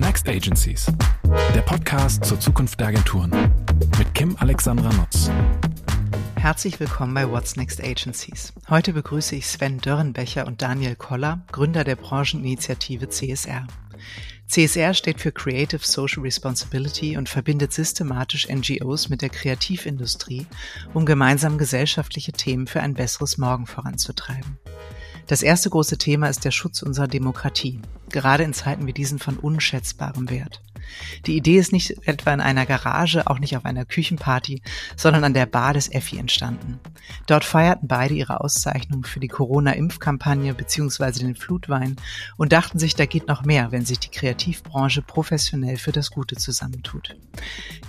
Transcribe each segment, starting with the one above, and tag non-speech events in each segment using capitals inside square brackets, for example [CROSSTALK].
Next Agencies? Der Podcast zur Zukunft der Agenturen mit Kim Alexandra Nutz. Herzlich willkommen bei What's Next Agencies. Heute begrüße ich Sven Dörrenbecher und Daniel Koller, Gründer der Brancheninitiative CSR. CSR steht für Creative Social Responsibility und verbindet systematisch NGOs mit der Kreativindustrie, um gemeinsam gesellschaftliche Themen für ein besseres Morgen voranzutreiben. Das erste große Thema ist der Schutz unserer Demokratie, gerade in Zeiten wie diesen von unschätzbarem Wert. Die Idee ist nicht etwa in einer Garage, auch nicht auf einer Küchenparty, sondern an der Bar des Effi entstanden. Dort feierten beide ihre Auszeichnung für die Corona-Impfkampagne bzw. den Flutwein und dachten sich, da geht noch mehr, wenn sich die Kreativbranche professionell für das Gute zusammentut.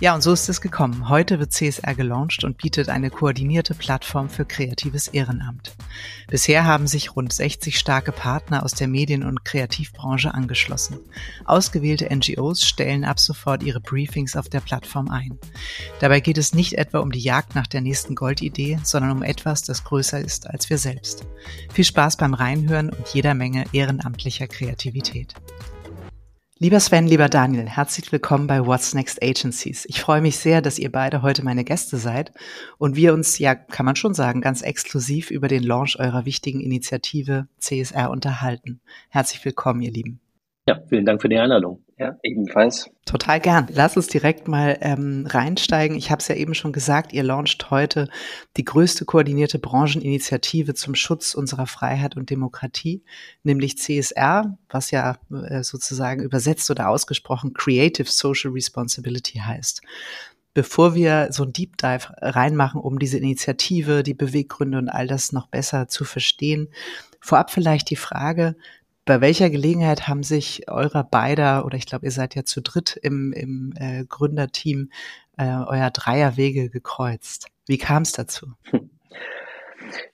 Ja, und so ist es gekommen. Heute wird CSR gelauncht und bietet eine koordinierte Plattform für kreatives Ehrenamt. Bisher haben sich rund 60 starke Partner aus der Medien- und Kreativbranche angeschlossen. Ausgewählte NGOs stellen stellen ab sofort ihre Briefings auf der Plattform ein. Dabei geht es nicht etwa um die Jagd nach der nächsten Goldidee, sondern um etwas, das größer ist als wir selbst. Viel Spaß beim Reinhören und jeder Menge ehrenamtlicher Kreativität. Lieber Sven, lieber Daniel, herzlich willkommen bei What's Next Agencies. Ich freue mich sehr, dass ihr beide heute meine Gäste seid und wir uns, ja, kann man schon sagen, ganz exklusiv über den Launch eurer wichtigen Initiative CSR unterhalten. Herzlich willkommen, ihr Lieben. Ja, vielen Dank für die Einladung. Ja, ebenfalls. Total gern. Lass uns direkt mal ähm, reinsteigen. Ich habe es ja eben schon gesagt, ihr launcht heute die größte koordinierte Brancheninitiative zum Schutz unserer Freiheit und Demokratie, nämlich CSR, was ja äh, sozusagen übersetzt oder ausgesprochen Creative Social Responsibility heißt. Bevor wir so ein Deep Dive reinmachen, um diese Initiative, die Beweggründe und all das noch besser zu verstehen, vorab vielleicht die Frage, bei welcher Gelegenheit haben sich eurer beider, oder ich glaube, ihr seid ja zu dritt im, im äh, Gründerteam, äh, euer Dreierwege gekreuzt? Wie kam es dazu?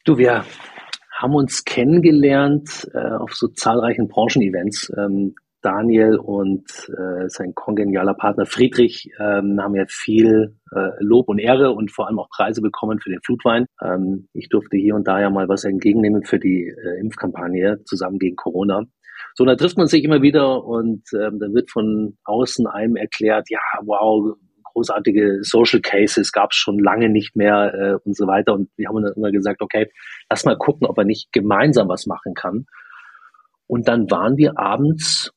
Du, wir haben uns kennengelernt äh, auf so zahlreichen Branchenevents. Ähm, Daniel und äh, sein kongenialer Partner Friedrich ähm, haben ja viel äh, Lob und Ehre und vor allem auch Preise bekommen für den Flutwein. Ähm, ich durfte hier und da ja mal was entgegennehmen für die äh, Impfkampagne zusammen gegen Corona. So, da trifft man sich immer wieder und ähm, da wird von außen einem erklärt, ja, wow, großartige Social Cases gab es schon lange nicht mehr äh, und so weiter. Und wir haben dann immer gesagt, okay, lass mal gucken, ob er nicht gemeinsam was machen kann. Und dann waren wir abends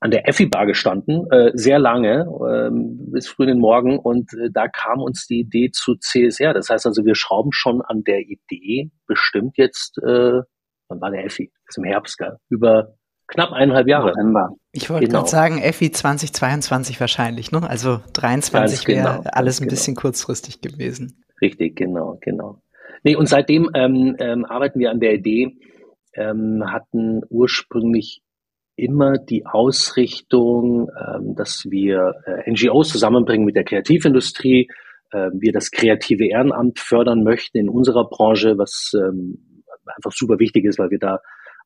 an der Effi-Bar gestanden, äh, sehr lange, ähm, bis früh in den Morgen. Und äh, da kam uns die Idee zu CSR. Das heißt also, wir schrauben schon an der Idee bestimmt jetzt, äh, wann war der Effi? Das ist im Herbst, gell? Über knapp eineinhalb Jahre. November. Ich wollte genau. gerade sagen, Effi 2022 wahrscheinlich, ne? Also 23 wäre genau, alles ein genau. bisschen kurzfristig gewesen. Richtig, genau, genau. Nee, und seitdem ähm, ähm, arbeiten wir an der Idee, ähm, hatten ursprünglich immer die Ausrichtung, ähm, dass wir äh, NGOs zusammenbringen mit der Kreativindustrie, äh, wir das kreative Ehrenamt fördern möchten in unserer Branche, was ähm, einfach super wichtig ist, weil wir da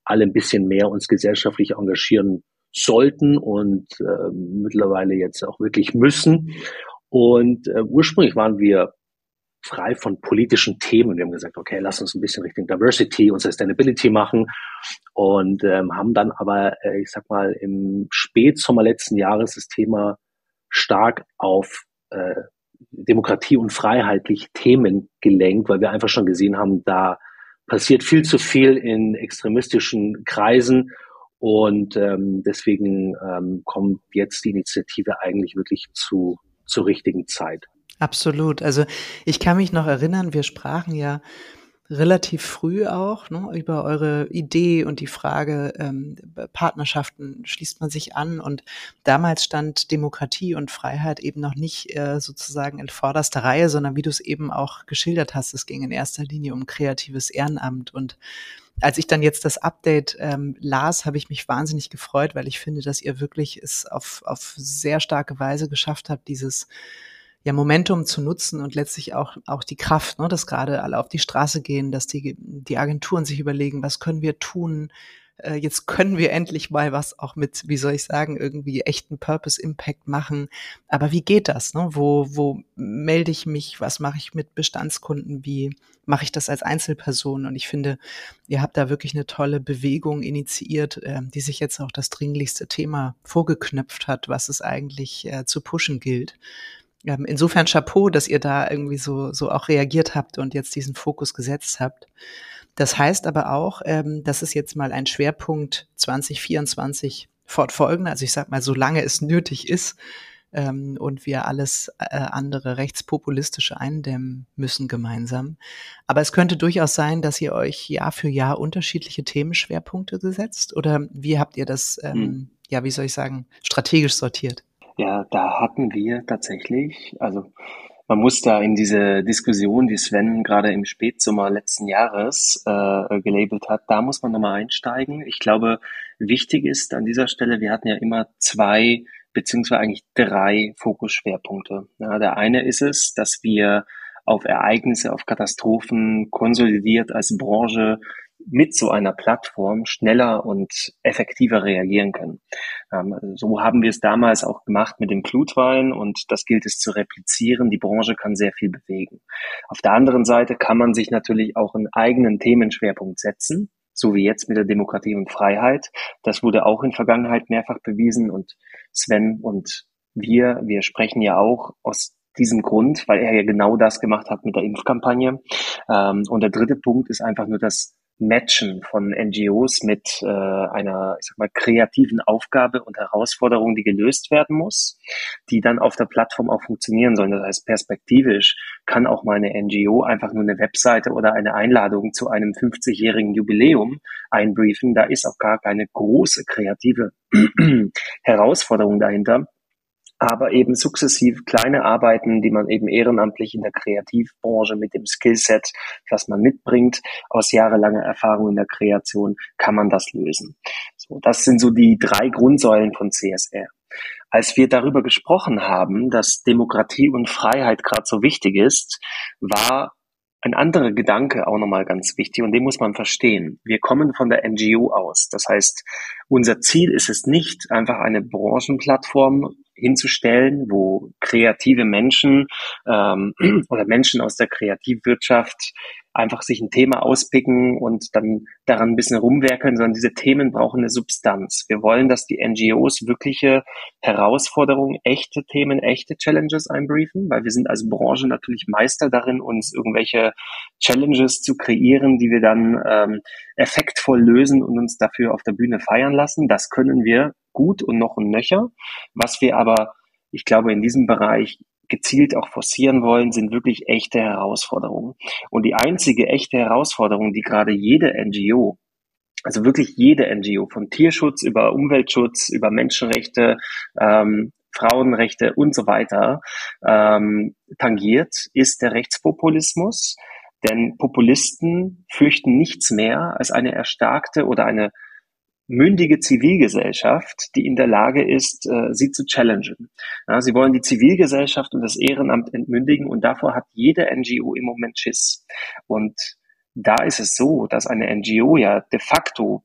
alle ein bisschen mehr uns gesellschaftlich engagieren sollten und mittlerweile jetzt auch wirklich müssen. Und äh, ursprünglich waren wir frei von politischen Themen. Wir haben gesagt, okay, lass uns ein bisschen Richtung Diversity und Sustainability machen und ähm, haben dann aber, äh, ich sag mal, im Spätsommer letzten Jahres das Thema stark auf äh, Demokratie und freiheitlich Themen gelenkt, weil wir einfach schon gesehen haben, da passiert viel zu viel in extremistischen Kreisen und ähm, deswegen ähm, kommt jetzt die Initiative eigentlich wirklich zu zur richtigen Zeit. Absolut. Also ich kann mich noch erinnern, wir sprachen ja relativ früh auch ne, über eure Idee und die Frage, ähm, Partnerschaften schließt man sich an. Und damals stand Demokratie und Freiheit eben noch nicht äh, sozusagen in vorderster Reihe, sondern wie du es eben auch geschildert hast, es ging in erster Linie um kreatives Ehrenamt. Und als ich dann jetzt das Update ähm, las, habe ich mich wahnsinnig gefreut, weil ich finde, dass ihr wirklich es auf, auf sehr starke Weise geschafft habt, dieses ja, Momentum zu nutzen und letztlich auch, auch die Kraft, ne, dass gerade alle auf die Straße gehen, dass die, die Agenturen sich überlegen, was können wir tun, äh, jetzt können wir endlich mal was auch mit, wie soll ich sagen, irgendwie echten Purpose Impact machen. Aber wie geht das? Ne? Wo, wo melde ich mich? Was mache ich mit Bestandskunden? Wie mache ich das als Einzelperson? Und ich finde, ihr habt da wirklich eine tolle Bewegung initiiert, äh, die sich jetzt auch das dringlichste Thema vorgeknöpft hat, was es eigentlich äh, zu pushen gilt. Ähm, insofern Chapeau, dass ihr da irgendwie so, so auch reagiert habt und jetzt diesen Fokus gesetzt habt. Das heißt aber auch, ähm, dass es jetzt mal ein Schwerpunkt 2024 fortfolgen. Also ich sag mal, solange es nötig ist ähm, und wir alles äh, andere rechtspopulistische eindämmen müssen gemeinsam. Aber es könnte durchaus sein, dass ihr euch Jahr für Jahr unterschiedliche Themenschwerpunkte gesetzt oder wie habt ihr das, ähm, hm. ja, wie soll ich sagen, strategisch sortiert? Ja, da hatten wir tatsächlich, also man muss da in diese Diskussion, die Sven gerade im Spätsommer letzten Jahres äh, gelabelt hat, da muss man nochmal einsteigen. Ich glaube, wichtig ist an dieser Stelle, wir hatten ja immer zwei beziehungsweise eigentlich drei Fokusschwerpunkte. Ja, der eine ist es, dass wir auf Ereignisse, auf Katastrophen konsolidiert als Branche mit so einer Plattform schneller und effektiver reagieren können. Ähm, so haben wir es damals auch gemacht mit dem Flutwein und das gilt es zu replizieren. Die Branche kann sehr viel bewegen. Auf der anderen Seite kann man sich natürlich auch einen eigenen Themenschwerpunkt setzen, so wie jetzt mit der Demokratie und Freiheit. Das wurde auch in Vergangenheit mehrfach bewiesen und Sven und wir, wir sprechen ja auch aus diesem Grund, weil er ja genau das gemacht hat mit der Impfkampagne. Ähm, und der dritte Punkt ist einfach nur das Matchen von NGOs mit äh, einer, ich sag mal, kreativen Aufgabe und Herausforderung, die gelöst werden muss, die dann auf der Plattform auch funktionieren sollen. Das heißt, perspektivisch kann auch mal eine NGO einfach nur eine Webseite oder eine Einladung zu einem 50-jährigen Jubiläum einbriefen. Da ist auch gar keine große kreative [CLEARS THROAT] Herausforderung dahinter aber eben sukzessiv kleine Arbeiten, die man eben ehrenamtlich in der Kreativbranche mit dem Skillset, was man mitbringt, aus jahrelanger Erfahrung in der Kreation, kann man das lösen. So, das sind so die drei Grundsäulen von CSR. Als wir darüber gesprochen haben, dass Demokratie und Freiheit gerade so wichtig ist, war ein anderer Gedanke auch nochmal ganz wichtig und den muss man verstehen. Wir kommen von der NGO aus. Das heißt, unser Ziel ist es nicht, einfach eine Branchenplattform hinzustellen, wo kreative Menschen ähm, [CLEARS THROAT] oder Menschen aus der Kreativwirtschaft einfach sich ein Thema auspicken und dann daran ein bisschen rumwerkeln, sondern diese Themen brauchen eine Substanz. Wir wollen, dass die NGOs wirkliche Herausforderungen, echte Themen, echte Challenges einbriefen, weil wir sind als Branche natürlich Meister darin, uns irgendwelche Challenges zu kreieren, die wir dann ähm, effektvoll lösen und uns dafür auf der Bühne feiern lassen. Das können wir gut und noch ein nöcher. Was wir aber, ich glaube, in diesem Bereich gezielt auch forcieren wollen, sind wirklich echte Herausforderungen. Und die einzige echte Herausforderung, die gerade jede NGO, also wirklich jede NGO, von Tierschutz über Umweltschutz, über Menschenrechte, ähm, Frauenrechte und so weiter ähm, tangiert, ist der Rechtspopulismus. Denn Populisten fürchten nichts mehr als eine erstarkte oder eine mündige Zivilgesellschaft, die in der Lage ist, äh, sie zu challengen. Ja, sie wollen die Zivilgesellschaft und das Ehrenamt entmündigen und davor hat jede NGO im Moment Schiss. Und da ist es so, dass eine NGO ja de facto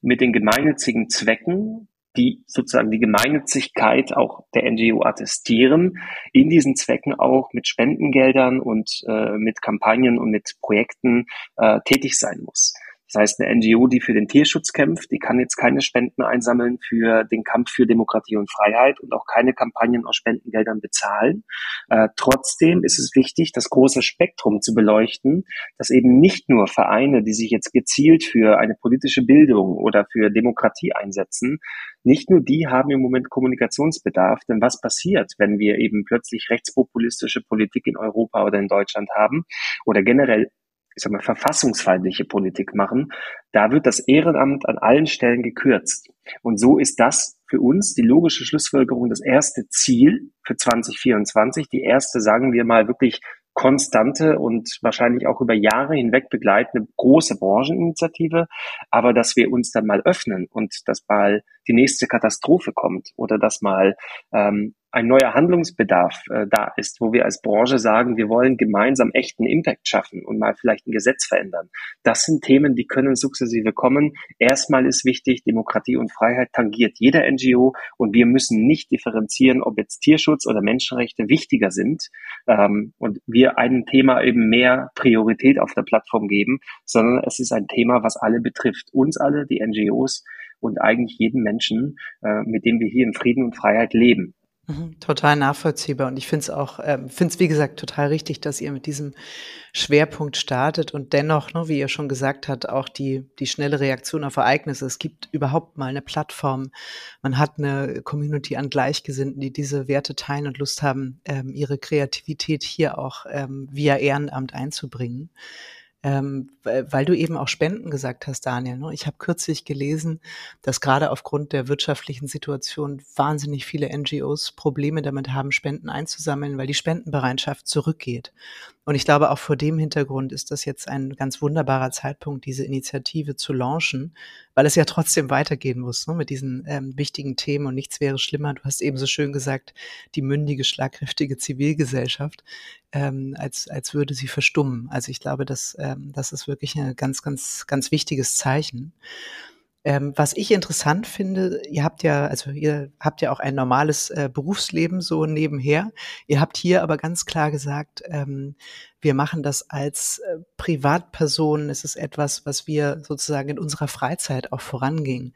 mit den gemeinnützigen Zwecken, die sozusagen die Gemeinnützigkeit auch der NGO attestieren, in diesen Zwecken auch mit Spendengeldern und äh, mit Kampagnen und mit Projekten äh, tätig sein muss. Das heißt, eine NGO, die für den Tierschutz kämpft, die kann jetzt keine Spenden einsammeln für den Kampf für Demokratie und Freiheit und auch keine Kampagnen aus Spendengeldern bezahlen. Äh, trotzdem ist es wichtig, das große Spektrum zu beleuchten, dass eben nicht nur Vereine, die sich jetzt gezielt für eine politische Bildung oder für Demokratie einsetzen, nicht nur die haben im Moment Kommunikationsbedarf, denn was passiert, wenn wir eben plötzlich rechtspopulistische Politik in Europa oder in Deutschland haben oder generell ich sag mal, verfassungsfeindliche Politik machen, da wird das Ehrenamt an allen Stellen gekürzt. Und so ist das für uns die logische Schlussfolgerung, das erste Ziel für 2024, die erste, sagen wir mal, wirklich konstante und wahrscheinlich auch über Jahre hinweg begleitende große Brancheninitiative, aber dass wir uns dann mal öffnen und dass mal die nächste Katastrophe kommt oder dass mal ähm, ein neuer Handlungsbedarf äh, da ist, wo wir als Branche sagen, wir wollen gemeinsam echten Impact schaffen und mal vielleicht ein Gesetz verändern. Das sind Themen, die können sukzessive kommen. Erstmal ist wichtig, Demokratie und Freiheit tangiert jeder NGO und wir müssen nicht differenzieren, ob jetzt Tierschutz oder Menschenrechte wichtiger sind ähm, und wir einem Thema eben mehr Priorität auf der Plattform geben, sondern es ist ein Thema, was alle betrifft. Uns alle, die NGOs und eigentlich jeden Menschen, äh, mit dem wir hier in Frieden und Freiheit leben. Mhm, total nachvollziehbar. Und ich finde es auch, ähm, finde es wie gesagt total richtig, dass ihr mit diesem Schwerpunkt startet und dennoch, ne, wie ihr schon gesagt habt, auch die, die schnelle Reaktion auf Ereignisse. Es gibt überhaupt mal eine Plattform. Man hat eine Community an Gleichgesinnten, die diese Werte teilen und Lust haben, ähm, ihre Kreativität hier auch ähm, via Ehrenamt einzubringen ähm, weil du eben auch Spenden gesagt hast, Daniel. Ne? Ich habe kürzlich gelesen, dass gerade aufgrund der wirtschaftlichen Situation wahnsinnig viele NGOs Probleme damit haben, Spenden einzusammeln, weil die Spendenbereitschaft zurückgeht. Und ich glaube, auch vor dem Hintergrund ist das jetzt ein ganz wunderbarer Zeitpunkt, diese Initiative zu launchen, weil es ja trotzdem weitergehen muss ne, mit diesen ähm, wichtigen Themen und nichts wäre schlimmer. Du hast eben so schön gesagt, die mündige, schlagkräftige Zivilgesellschaft, ähm, als, als würde sie verstummen. Also ich glaube, dass, ähm, das ist wirklich ein ganz, ganz, ganz wichtiges Zeichen. Ähm, was ich interessant finde, ihr habt ja, also ihr habt ja auch ein normales äh, Berufsleben so nebenher. Ihr habt hier aber ganz klar gesagt, ähm, wir machen das als äh, Privatpersonen. Es ist etwas, was wir sozusagen in unserer Freizeit auch voranging.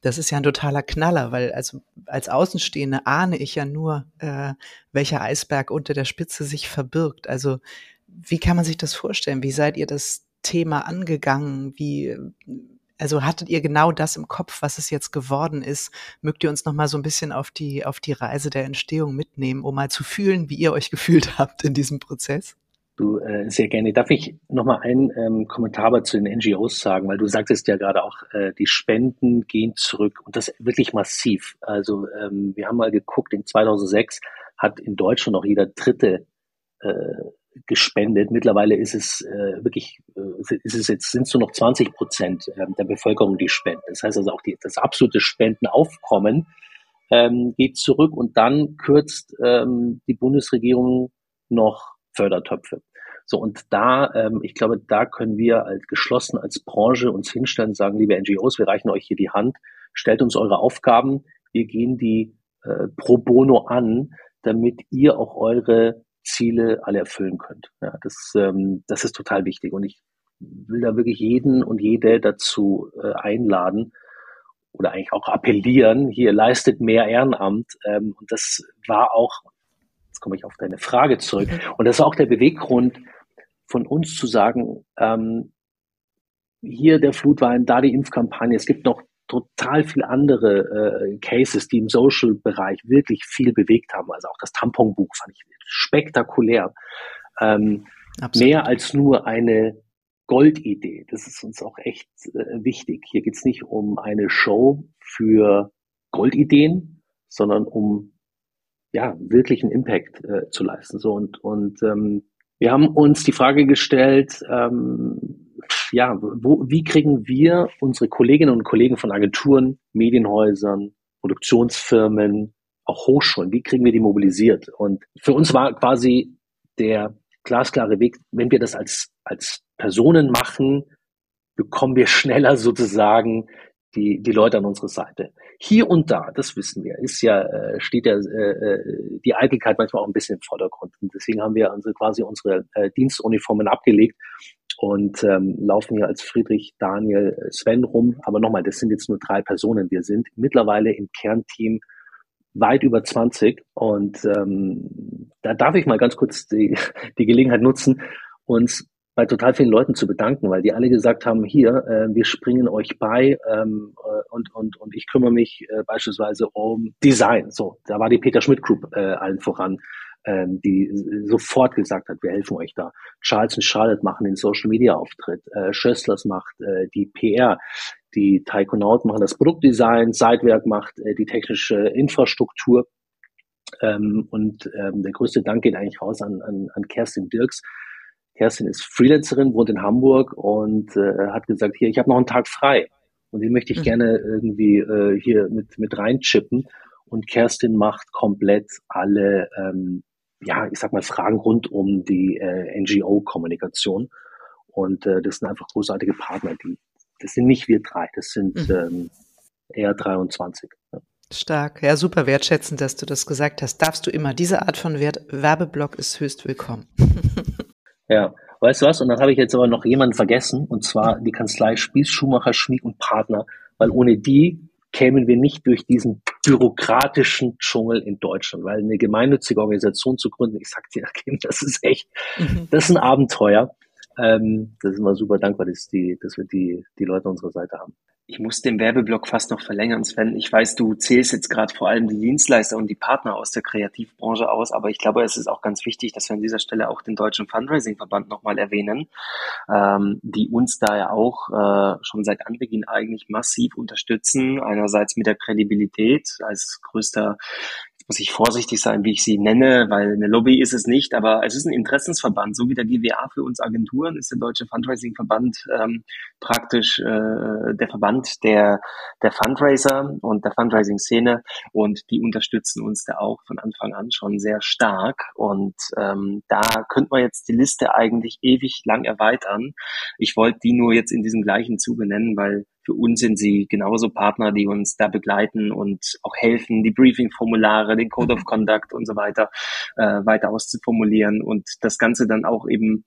Das ist ja ein totaler Knaller, weil also als Außenstehende ahne ich ja nur, äh, welcher Eisberg unter der Spitze sich verbirgt. Also wie kann man sich das vorstellen? Wie seid ihr das Thema angegangen? Wie also hattet ihr genau das im Kopf, was es jetzt geworden ist? Mögt ihr uns noch mal so ein bisschen auf die auf die Reise der Entstehung mitnehmen, um mal zu fühlen, wie ihr euch [LAUGHS] gefühlt habt in diesem Prozess? Du, äh, sehr gerne. Darf ich noch mal einen ähm, Kommentar zu den NGOs sagen, weil du sagtest ja gerade auch, äh, die Spenden gehen zurück und das wirklich massiv. Also ähm, wir haben mal geguckt, in 2006 hat in Deutschland noch jeder dritte äh, gespendet. Mittlerweile ist es äh, wirklich, äh, ist es jetzt sind es nur noch 20 Prozent äh, der Bevölkerung, die spenden. Das heißt also auch die, das absolute Spendenaufkommen ähm, geht zurück und dann kürzt ähm, die Bundesregierung noch Fördertöpfe. So und da, ähm, ich glaube, da können wir als geschlossen als Branche uns hinstellen, sagen, liebe NGOs, wir reichen euch hier die Hand, stellt uns eure Aufgaben, wir gehen die äh, pro bono an, damit ihr auch eure Ziele alle erfüllen könnt. Ja, das, ähm, das ist total wichtig. Und ich will da wirklich jeden und jede dazu äh, einladen oder eigentlich auch appellieren, hier leistet mehr Ehrenamt. Ähm, und das war auch, jetzt komme ich auf deine Frage zurück, mhm. und das war auch der Beweggrund von uns zu sagen, ähm, hier der Flutwein, da die Impfkampagne, es gibt noch total viel andere äh, Cases, die im Social-Bereich wirklich viel bewegt haben. Also auch das Tamponbuch fand ich spektakulär. Ähm, mehr als nur eine Goldidee. Das ist uns auch echt äh, wichtig. Hier geht's nicht um eine Show für Goldideen, sondern um ja wirklichen Impact äh, zu leisten. So und und ähm, wir haben uns die Frage gestellt, ähm, ja, wo, wie kriegen wir unsere Kolleginnen und Kollegen von Agenturen, Medienhäusern, Produktionsfirmen, auch Hochschulen, wie kriegen wir die mobilisiert? Und für uns war quasi der glasklare Weg, wenn wir das als, als Personen machen, bekommen wir schneller sozusagen die, die Leute an unsere Seite. Hier und da, das wissen wir, ist ja, äh, steht ja äh, äh, die Eitelkeit manchmal auch ein bisschen im Vordergrund. Und deswegen haben wir unsere, quasi unsere äh, Dienstuniformen abgelegt und ähm, laufen hier als Friedrich, Daniel, Sven rum. Aber nochmal, das sind jetzt nur drei Personen. Wir sind mittlerweile im Kernteam weit über 20 und ähm, da darf ich mal ganz kurz die, die Gelegenheit nutzen, uns bei total vielen Leuten zu bedanken, weil die alle gesagt haben, hier, äh, wir springen euch bei ähm, äh, und, und, und ich kümmere mich äh, beispielsweise um Design. So, da war die Peter Schmidt Group äh, allen voran ähm, die sofort gesagt hat, wir helfen euch da. Charles und Charlotte machen den Social Media Auftritt, äh, Schösslers macht äh, die PR, die Taikonaut machen das Produktdesign, Seitwerk macht äh, die technische Infrastruktur. Ähm, und ähm, der größte Dank geht eigentlich raus an, an, an Kerstin Dirks. Kerstin ist Freelancerin, wohnt in Hamburg und äh, hat gesagt, hier, ich habe noch einen Tag frei und den möchte ich mhm. gerne irgendwie äh, hier mit, mit reinchippen. und Kerstin macht komplett alle, ähm, ja, ich sag mal, Fragen rund um die äh, NGO-Kommunikation. Und äh, das sind einfach großartige Partner. Die, das sind nicht wir drei, das sind mhm. ähm, eher 23. Ja. Stark, ja, super wertschätzend, dass du das gesagt hast. Darfst du immer. Diese Art von Wert Werbeblock ist höchst willkommen. [LAUGHS] ja, weißt du was? Und dann habe ich jetzt aber noch jemanden vergessen, und zwar die Kanzlei Spieß, Schumacher, Schmieg und Partner, weil ohne die kämen wir nicht durch diesen bürokratischen Dschungel in Deutschland, weil eine gemeinnützige Organisation zu gründen, ich sag dir, [LAUGHS] das ist echt, mhm. das ist ein Abenteuer. Ähm, das ist immer super dankbar, dass, die, dass wir die, die Leute an unserer Seite haben. Ich muss den Werbeblock fast noch verlängern, Sven. Ich weiß, du zählst jetzt gerade vor allem die Dienstleister und die Partner aus der Kreativbranche aus, aber ich glaube, es ist auch ganz wichtig, dass wir an dieser Stelle auch den Deutschen Fundraising-Verband nochmal erwähnen, ähm, die uns da ja auch äh, schon seit Anbeginn eigentlich massiv unterstützen. Einerseits mit der Kredibilität als größter muss ich vorsichtig sein, wie ich sie nenne, weil eine Lobby ist es nicht, aber es ist ein Interessensverband. So wie der GWA für uns Agenturen ist der Deutsche Fundraising-Verband ähm, praktisch äh, der Verband der, der Fundraiser und der Fundraising-Szene und die unterstützen uns da auch von Anfang an schon sehr stark und ähm, da könnte man jetzt die Liste eigentlich ewig lang erweitern. Ich wollte die nur jetzt in diesem gleichen Zuge nennen, weil für uns sind sie genauso Partner, die uns da begleiten und auch helfen, die Briefing-Formulare, den Code of. [LAUGHS] Conduct und so weiter äh, weiter auszuformulieren und das Ganze dann auch eben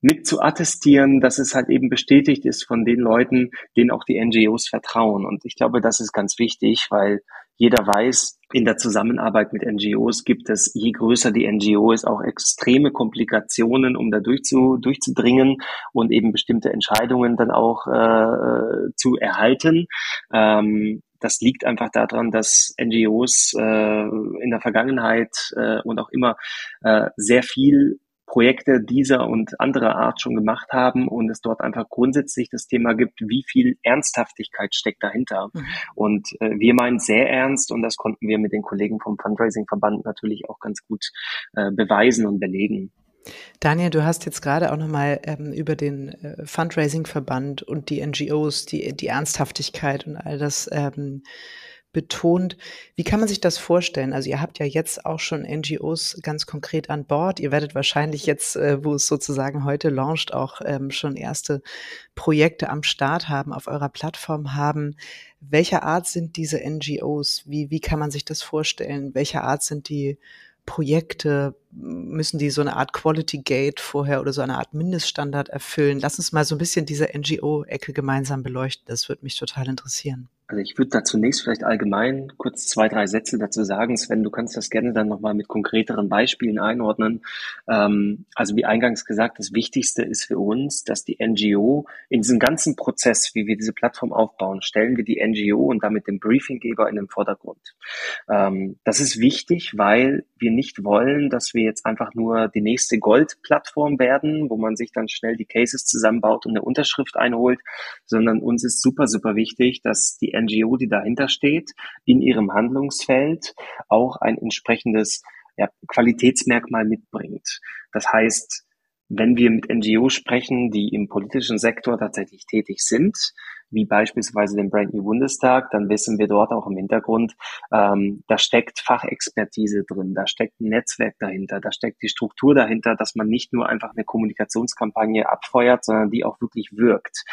mit zu attestieren, dass es halt eben bestätigt ist von den Leuten, denen auch die NGOs vertrauen. Und ich glaube, das ist ganz wichtig, weil jeder weiß, in der Zusammenarbeit mit NGOs gibt es, je größer die NGO ist, auch extreme Komplikationen, um da durchzu, durchzudringen und eben bestimmte Entscheidungen dann auch äh, zu erhalten. Ähm, das liegt einfach daran, dass NGOs äh, in der Vergangenheit äh, und auch immer äh, sehr viel Projekte dieser und anderer Art schon gemacht haben und es dort einfach grundsätzlich das Thema gibt, wie viel Ernsthaftigkeit steckt dahinter. Mhm. Und äh, wir meinen sehr ernst und das konnten wir mit den Kollegen vom Fundraising-Verband natürlich auch ganz gut äh, beweisen und belegen. Daniel, du hast jetzt gerade auch nochmal ähm, über den äh, Fundraising-Verband und die NGOs, die, die Ernsthaftigkeit und all das ähm, betont. Wie kann man sich das vorstellen? Also ihr habt ja jetzt auch schon NGOs ganz konkret an Bord. Ihr werdet wahrscheinlich jetzt, äh, wo es sozusagen heute launcht, auch ähm, schon erste Projekte am Start haben, auf eurer Plattform haben. Welcher Art sind diese NGOs? Wie, wie kann man sich das vorstellen? Welcher Art sind die Projekte? Müssen die so eine Art Quality Gate vorher oder so eine Art Mindeststandard erfüllen? Lass uns mal so ein bisschen diese NGO-Ecke gemeinsam beleuchten. Das würde mich total interessieren. Also ich würde da zunächst vielleicht allgemein kurz zwei, drei Sätze dazu sagen. Sven, du kannst das gerne dann nochmal mit konkreteren Beispielen einordnen. Ähm, also wie eingangs gesagt, das Wichtigste ist für uns, dass die NGO in diesem ganzen Prozess, wie wir diese Plattform aufbauen, stellen wir die NGO und damit den Briefinggeber in den Vordergrund. Ähm, das ist wichtig, weil wir nicht wollen, dass wir jetzt einfach nur die nächste Gold-Plattform werden, wo man sich dann schnell die Cases zusammenbaut und eine Unterschrift einholt, sondern uns ist super, super wichtig, dass die NGO, die dahinter steht, in ihrem Handlungsfeld auch ein entsprechendes ja, Qualitätsmerkmal mitbringt. Das heißt, wenn wir mit NGOs sprechen, die im politischen Sektor tatsächlich tätig sind, wie beispielsweise den Brand New Bundestag, dann wissen wir dort auch im Hintergrund, ähm, da steckt Fachexpertise drin, da steckt ein Netzwerk dahinter, da steckt die Struktur dahinter, dass man nicht nur einfach eine Kommunikationskampagne abfeuert, sondern die auch wirklich wirkt.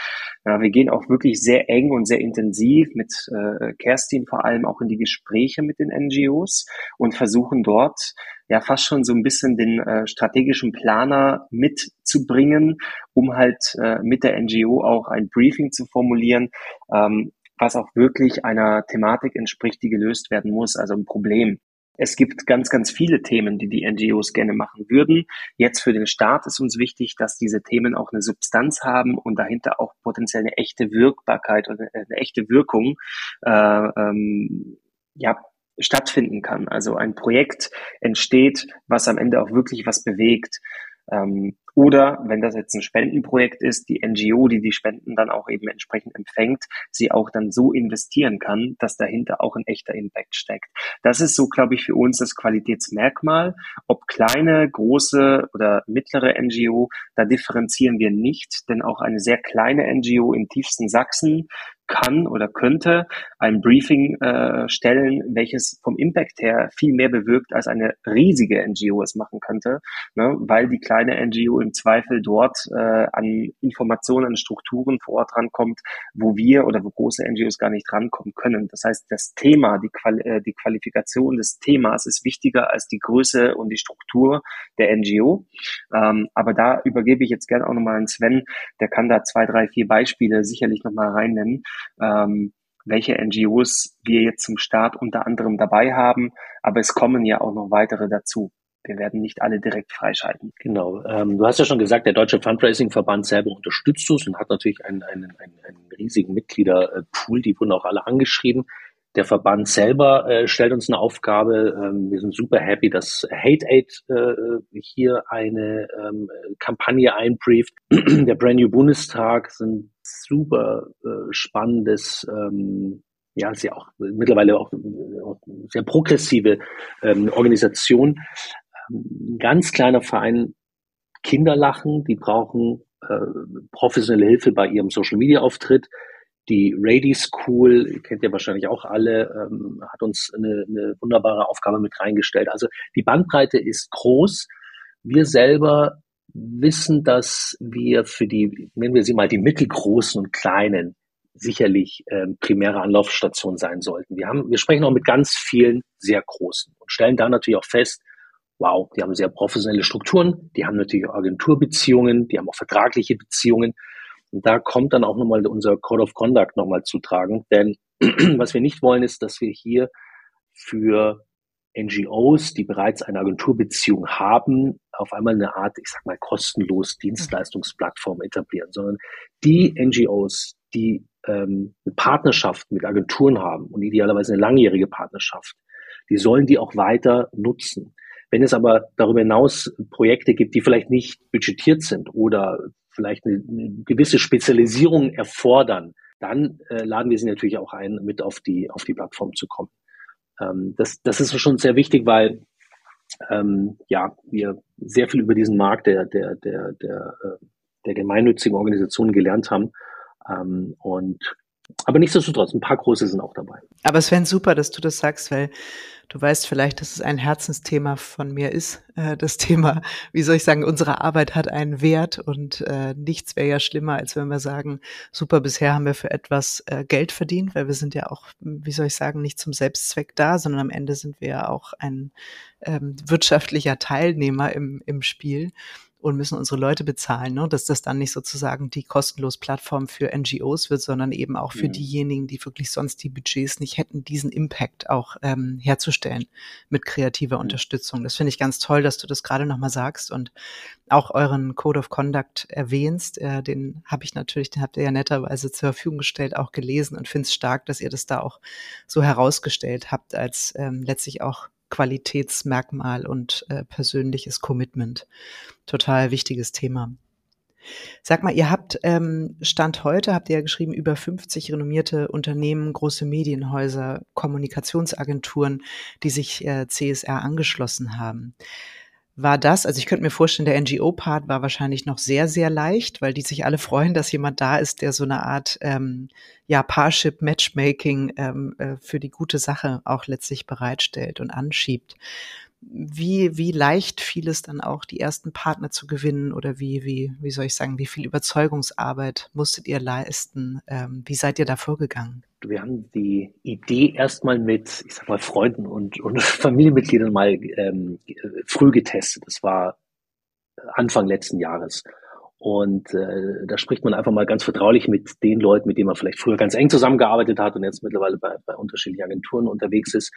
Ja, wir gehen auch wirklich sehr eng und sehr intensiv mit äh, Kerstin vor allem auch in die Gespräche mit den NGOs und versuchen dort ja fast schon so ein bisschen den äh, strategischen Planer mitzubringen, um halt äh, mit der NGO auch ein Briefing zu formulieren, ähm, was auch wirklich einer Thematik entspricht, die gelöst werden muss, also ein Problem. Es gibt ganz, ganz viele Themen, die die NGOs gerne machen würden. Jetzt für den Staat ist uns wichtig, dass diese Themen auch eine Substanz haben und dahinter auch potenziell eine echte Wirkbarkeit oder eine echte Wirkung äh, ähm, ja, stattfinden kann. Also ein Projekt entsteht, was am Ende auch wirklich was bewegt. Ähm, Oder wenn das jetzt ein Spendenprojekt ist, die NGO, die die Spenden dann auch eben entsprechend empfängt, sie auch dann so investieren kann, dass dahinter auch ein echter Impact steckt. Das ist so, glaube ich, für uns das Qualitätsmerkmal. Ob kleine, große oder mittlere NGO, da differenzieren wir nicht, denn auch eine sehr kleine NGO im tiefsten Sachsen kann oder könnte ein Briefing äh, stellen, welches vom Impact her viel mehr bewirkt, als eine riesige NGO es machen könnte, ne? weil die kleine NGO im Zweifel dort äh, an Informationen, an Strukturen vor Ort rankommt, wo wir oder wo große NGOs gar nicht rankommen können. Das heißt, das Thema, die, Quali äh, die Qualifikation des Themas ist wichtiger als die Größe und die Struktur der NGO. Ähm, aber da übergebe ich jetzt gerne auch nochmal an Sven, der kann da zwei, drei, vier Beispiele sicherlich nochmal reinnennen ähm, welche NGOs wir jetzt zum Start unter anderem dabei haben. Aber es kommen ja auch noch weitere dazu. Wir werden nicht alle direkt freischalten. Genau. Ähm, du hast ja schon gesagt, der Deutsche Fundraising-Verband selber unterstützt uns und hat natürlich einen, einen, einen, einen riesigen Mitgliederpool. Die wurden auch alle angeschrieben. Der Verband selber äh, stellt uns eine Aufgabe. Ähm, wir sind super happy, dass Hate Aid äh, hier eine ähm, Kampagne einbrieft. [CLEARS THROAT] Der Brand New Bundestag sind super äh, spannendes, ähm, ja, sehr auch mittlerweile auch, auch sehr progressive ähm, Organisation. Ein ganz kleiner Verein, Kinderlachen, die brauchen äh, professionelle Hilfe bei ihrem Social Media Auftritt. Die Rady School, kennt ihr wahrscheinlich auch alle, ähm, hat uns eine, eine wunderbare Aufgabe mit reingestellt. Also die Bandbreite ist groß. Wir selber wissen, dass wir für die, nennen wir sie mal die mittelgroßen und kleinen, sicherlich ähm, primäre Anlaufstation sein sollten. Wir haben, wir sprechen auch mit ganz vielen sehr großen und stellen da natürlich auch fest, wow, die haben sehr professionelle Strukturen, die haben natürlich Agenturbeziehungen, die haben auch vertragliche Beziehungen. Und da kommt dann auch nochmal unser Code of Conduct nochmal zu tragen. Denn [CLEARS THROAT] was wir nicht wollen, ist, dass wir hier für NGOs, die bereits eine Agenturbeziehung haben, auf einmal eine Art, ich sag mal, kostenlos Dienstleistungsplattform etablieren, sondern die NGOs, die ähm, eine Partnerschaft mit Agenturen haben und idealerweise eine langjährige Partnerschaft, die sollen die auch weiter nutzen. Wenn es aber darüber hinaus Projekte gibt, die vielleicht nicht budgetiert sind oder vielleicht eine, eine gewisse Spezialisierung erfordern, dann äh, laden wir sie natürlich auch ein, mit auf die, auf die Plattform zu kommen. Ähm, das, das ist schon sehr wichtig, weil ähm, ja, wir sehr viel über diesen Markt der, der, der, der, äh, der gemeinnützigen Organisationen gelernt haben. Ähm, und aber nichtsdestotrotz, ein paar große sind auch dabei. Aber wäre super, dass du das sagst, weil du weißt vielleicht, dass es ein Herzensthema von mir ist. Äh, das Thema, wie soll ich sagen, unsere Arbeit hat einen Wert und äh, nichts wäre ja schlimmer, als wenn wir sagen, super, bisher haben wir für etwas äh, Geld verdient, weil wir sind ja auch, wie soll ich sagen, nicht zum Selbstzweck da, sondern am Ende sind wir ja auch ein ähm, wirtschaftlicher Teilnehmer im, im Spiel und müssen unsere Leute bezahlen, ne? dass das dann nicht sozusagen die kostenlos Plattform für NGOs wird, sondern eben auch für mhm. diejenigen, die wirklich sonst die Budgets nicht hätten, diesen Impact auch ähm, herzustellen mit kreativer mhm. Unterstützung. Das finde ich ganz toll, dass du das gerade nochmal sagst und auch euren Code of Conduct erwähnst. Äh, den habe ich natürlich, den habt ihr ja netterweise zur Verfügung gestellt, auch gelesen und finde es stark, dass ihr das da auch so herausgestellt habt als ähm, letztlich auch Qualitätsmerkmal und äh, persönliches Commitment. Total wichtiges Thema. Sag mal, ihr habt ähm, Stand heute, habt ihr ja geschrieben, über 50 renommierte Unternehmen, große Medienhäuser, Kommunikationsagenturen, die sich äh, CSR angeschlossen haben war das, also ich könnte mir vorstellen, der NGO-Part war wahrscheinlich noch sehr, sehr leicht, weil die sich alle freuen, dass jemand da ist, der so eine Art ähm, ja, Parship Matchmaking ähm, äh, für die gute Sache auch letztlich bereitstellt und anschiebt wie, wie leicht fiel es dann auch, die ersten Partner zu gewinnen oder wie, wie, wie soll ich sagen, wie viel Überzeugungsarbeit musstet ihr leisten? Ähm, wie seid ihr da vorgegangen? Wir haben die Idee erstmal mit, ich sag mal, Freunden und, und [LAUGHS] Familienmitgliedern mal ähm, früh getestet. Das war Anfang letzten Jahres. Und äh, da spricht man einfach mal ganz vertraulich mit den Leuten, mit denen man vielleicht früher ganz eng zusammengearbeitet hat und jetzt mittlerweile bei, bei unterschiedlichen Agenturen unterwegs ist.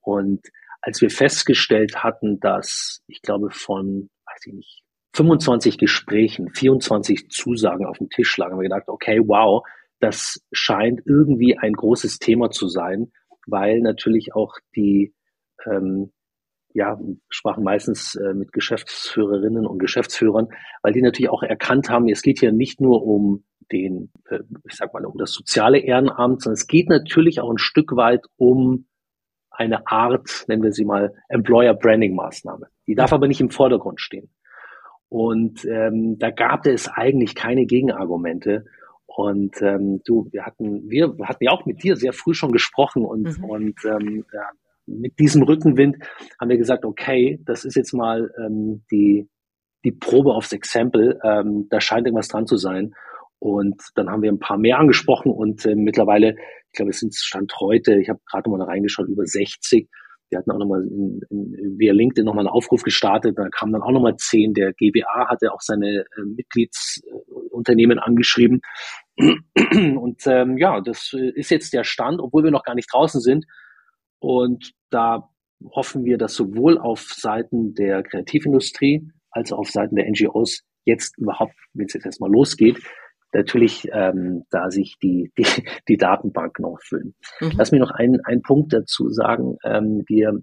Und als wir festgestellt hatten, dass ich glaube von, weiß ich nicht, 25 Gesprächen, 24 Zusagen auf dem Tisch lagen, haben wir gedacht, okay, wow, das scheint irgendwie ein großes Thema zu sein, weil natürlich auch die ähm, ja, sprachen meistens äh, mit Geschäftsführerinnen und Geschäftsführern, weil die natürlich auch erkannt haben, es geht hier nicht nur um den, äh, ich sag mal, um das soziale Ehrenamt, sondern es geht natürlich auch ein Stück weit um eine Art, nennen wir sie mal, Employer Branding Maßnahme. Die darf aber nicht im Vordergrund stehen. Und ähm, da gab es eigentlich keine Gegenargumente. Und ähm, du, wir hatten, wir hatten ja auch mit dir sehr früh schon gesprochen und, mhm. und ähm, ja, mit diesem Rückenwind haben wir gesagt, okay, das ist jetzt mal ähm, die, die Probe aufs Exempel, ähm, da scheint irgendwas dran zu sein. Und dann haben wir ein paar mehr angesprochen und äh, mittlerweile, ich glaube, es sind Stand heute, ich habe gerade mal reingeschaut, über 60. Wir hatten auch nochmal in, in, via LinkedIn nochmal einen Aufruf gestartet, da kamen dann auch nochmal zehn. Der GBA hatte auch seine äh, Mitgliedsunternehmen angeschrieben. Und ähm, ja, das ist jetzt der Stand, obwohl wir noch gar nicht draußen sind. Und da hoffen wir, dass sowohl auf Seiten der Kreativindustrie als auch auf Seiten der NGOs jetzt überhaupt, wenn es jetzt erstmal losgeht, natürlich ähm, da sich die, [LAUGHS] die, die Datenbanken auch füllen. Mhm. Lass mich noch einen, einen Punkt dazu sagen. Ähm, wir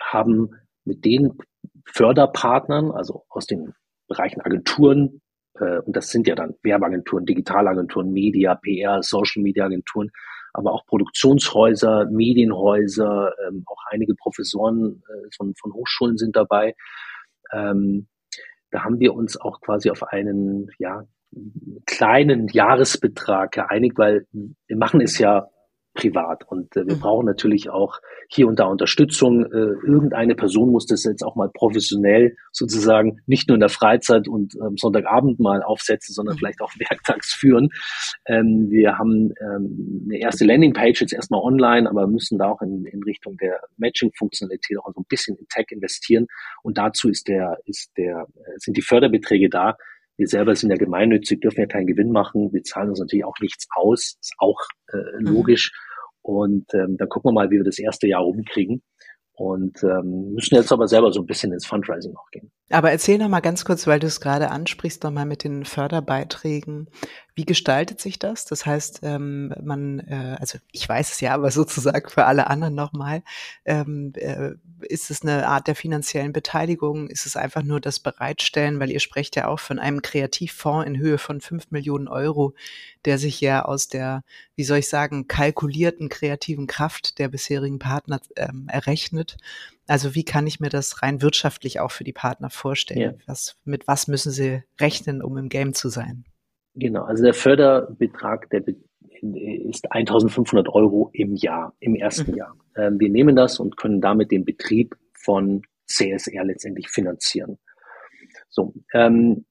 haben mit den Förderpartnern, also aus den Bereichen Agenturen, äh, und das sind ja dann Werbeagenturen, Digitalagenturen, Media, PR, Social Media Agenturen, aber auch Produktionshäuser, Medienhäuser, ähm, auch einige Professoren äh, von, von Hochschulen sind dabei. Ähm, da haben wir uns auch quasi auf einen ja, kleinen Jahresbetrag geeinigt, weil wir machen es ja privat und äh, wir mhm. brauchen natürlich auch hier und da Unterstützung. Äh, irgendeine Person muss das jetzt auch mal professionell sozusagen nicht nur in der Freizeit und ähm, Sonntagabend mal aufsetzen, sondern mhm. vielleicht auch [LAUGHS] werktags führen. Ähm, wir haben ähm, eine erste Landingpage jetzt erstmal online, aber müssen da auch in, in Richtung der Matching-Funktionalität auch so ein bisschen in Tech investieren. Und dazu ist der, ist der, äh, sind die Förderbeträge da, wir selber sind ja gemeinnützig, dürfen ja keinen Gewinn machen. Wir zahlen uns natürlich auch nichts aus. Ist auch äh, mhm. logisch. Und ähm, dann gucken wir mal, wie wir das erste Jahr rumkriegen. Und ähm, müssen jetzt aber selber so ein bisschen ins Fundraising auch gehen. Aber erzähl noch mal ganz kurz, weil du es gerade ansprichst, noch mal mit den Förderbeiträgen. Wie gestaltet sich das? Das heißt, ähm, man, äh, also ich weiß es ja, aber [LAUGHS] sozusagen für alle anderen nochmal, ähm, äh, ist es eine Art der finanziellen Beteiligung? Ist es einfach nur das Bereitstellen? Weil ihr sprecht ja auch von einem Kreativfonds in Höhe von fünf Millionen Euro, der sich ja aus der, wie soll ich sagen, kalkulierten kreativen Kraft der bisherigen Partner ähm, errechnet. Also wie kann ich mir das rein wirtschaftlich auch für die Partner vorstellen? Ja. Was, mit was müssen sie rechnen, um im Game zu sein? Genau, also der Förderbetrag, der ist 1500 Euro im Jahr, im ersten mhm. Jahr. Ähm, wir nehmen das und können damit den Betrieb von CSR letztendlich finanzieren. So, ähm,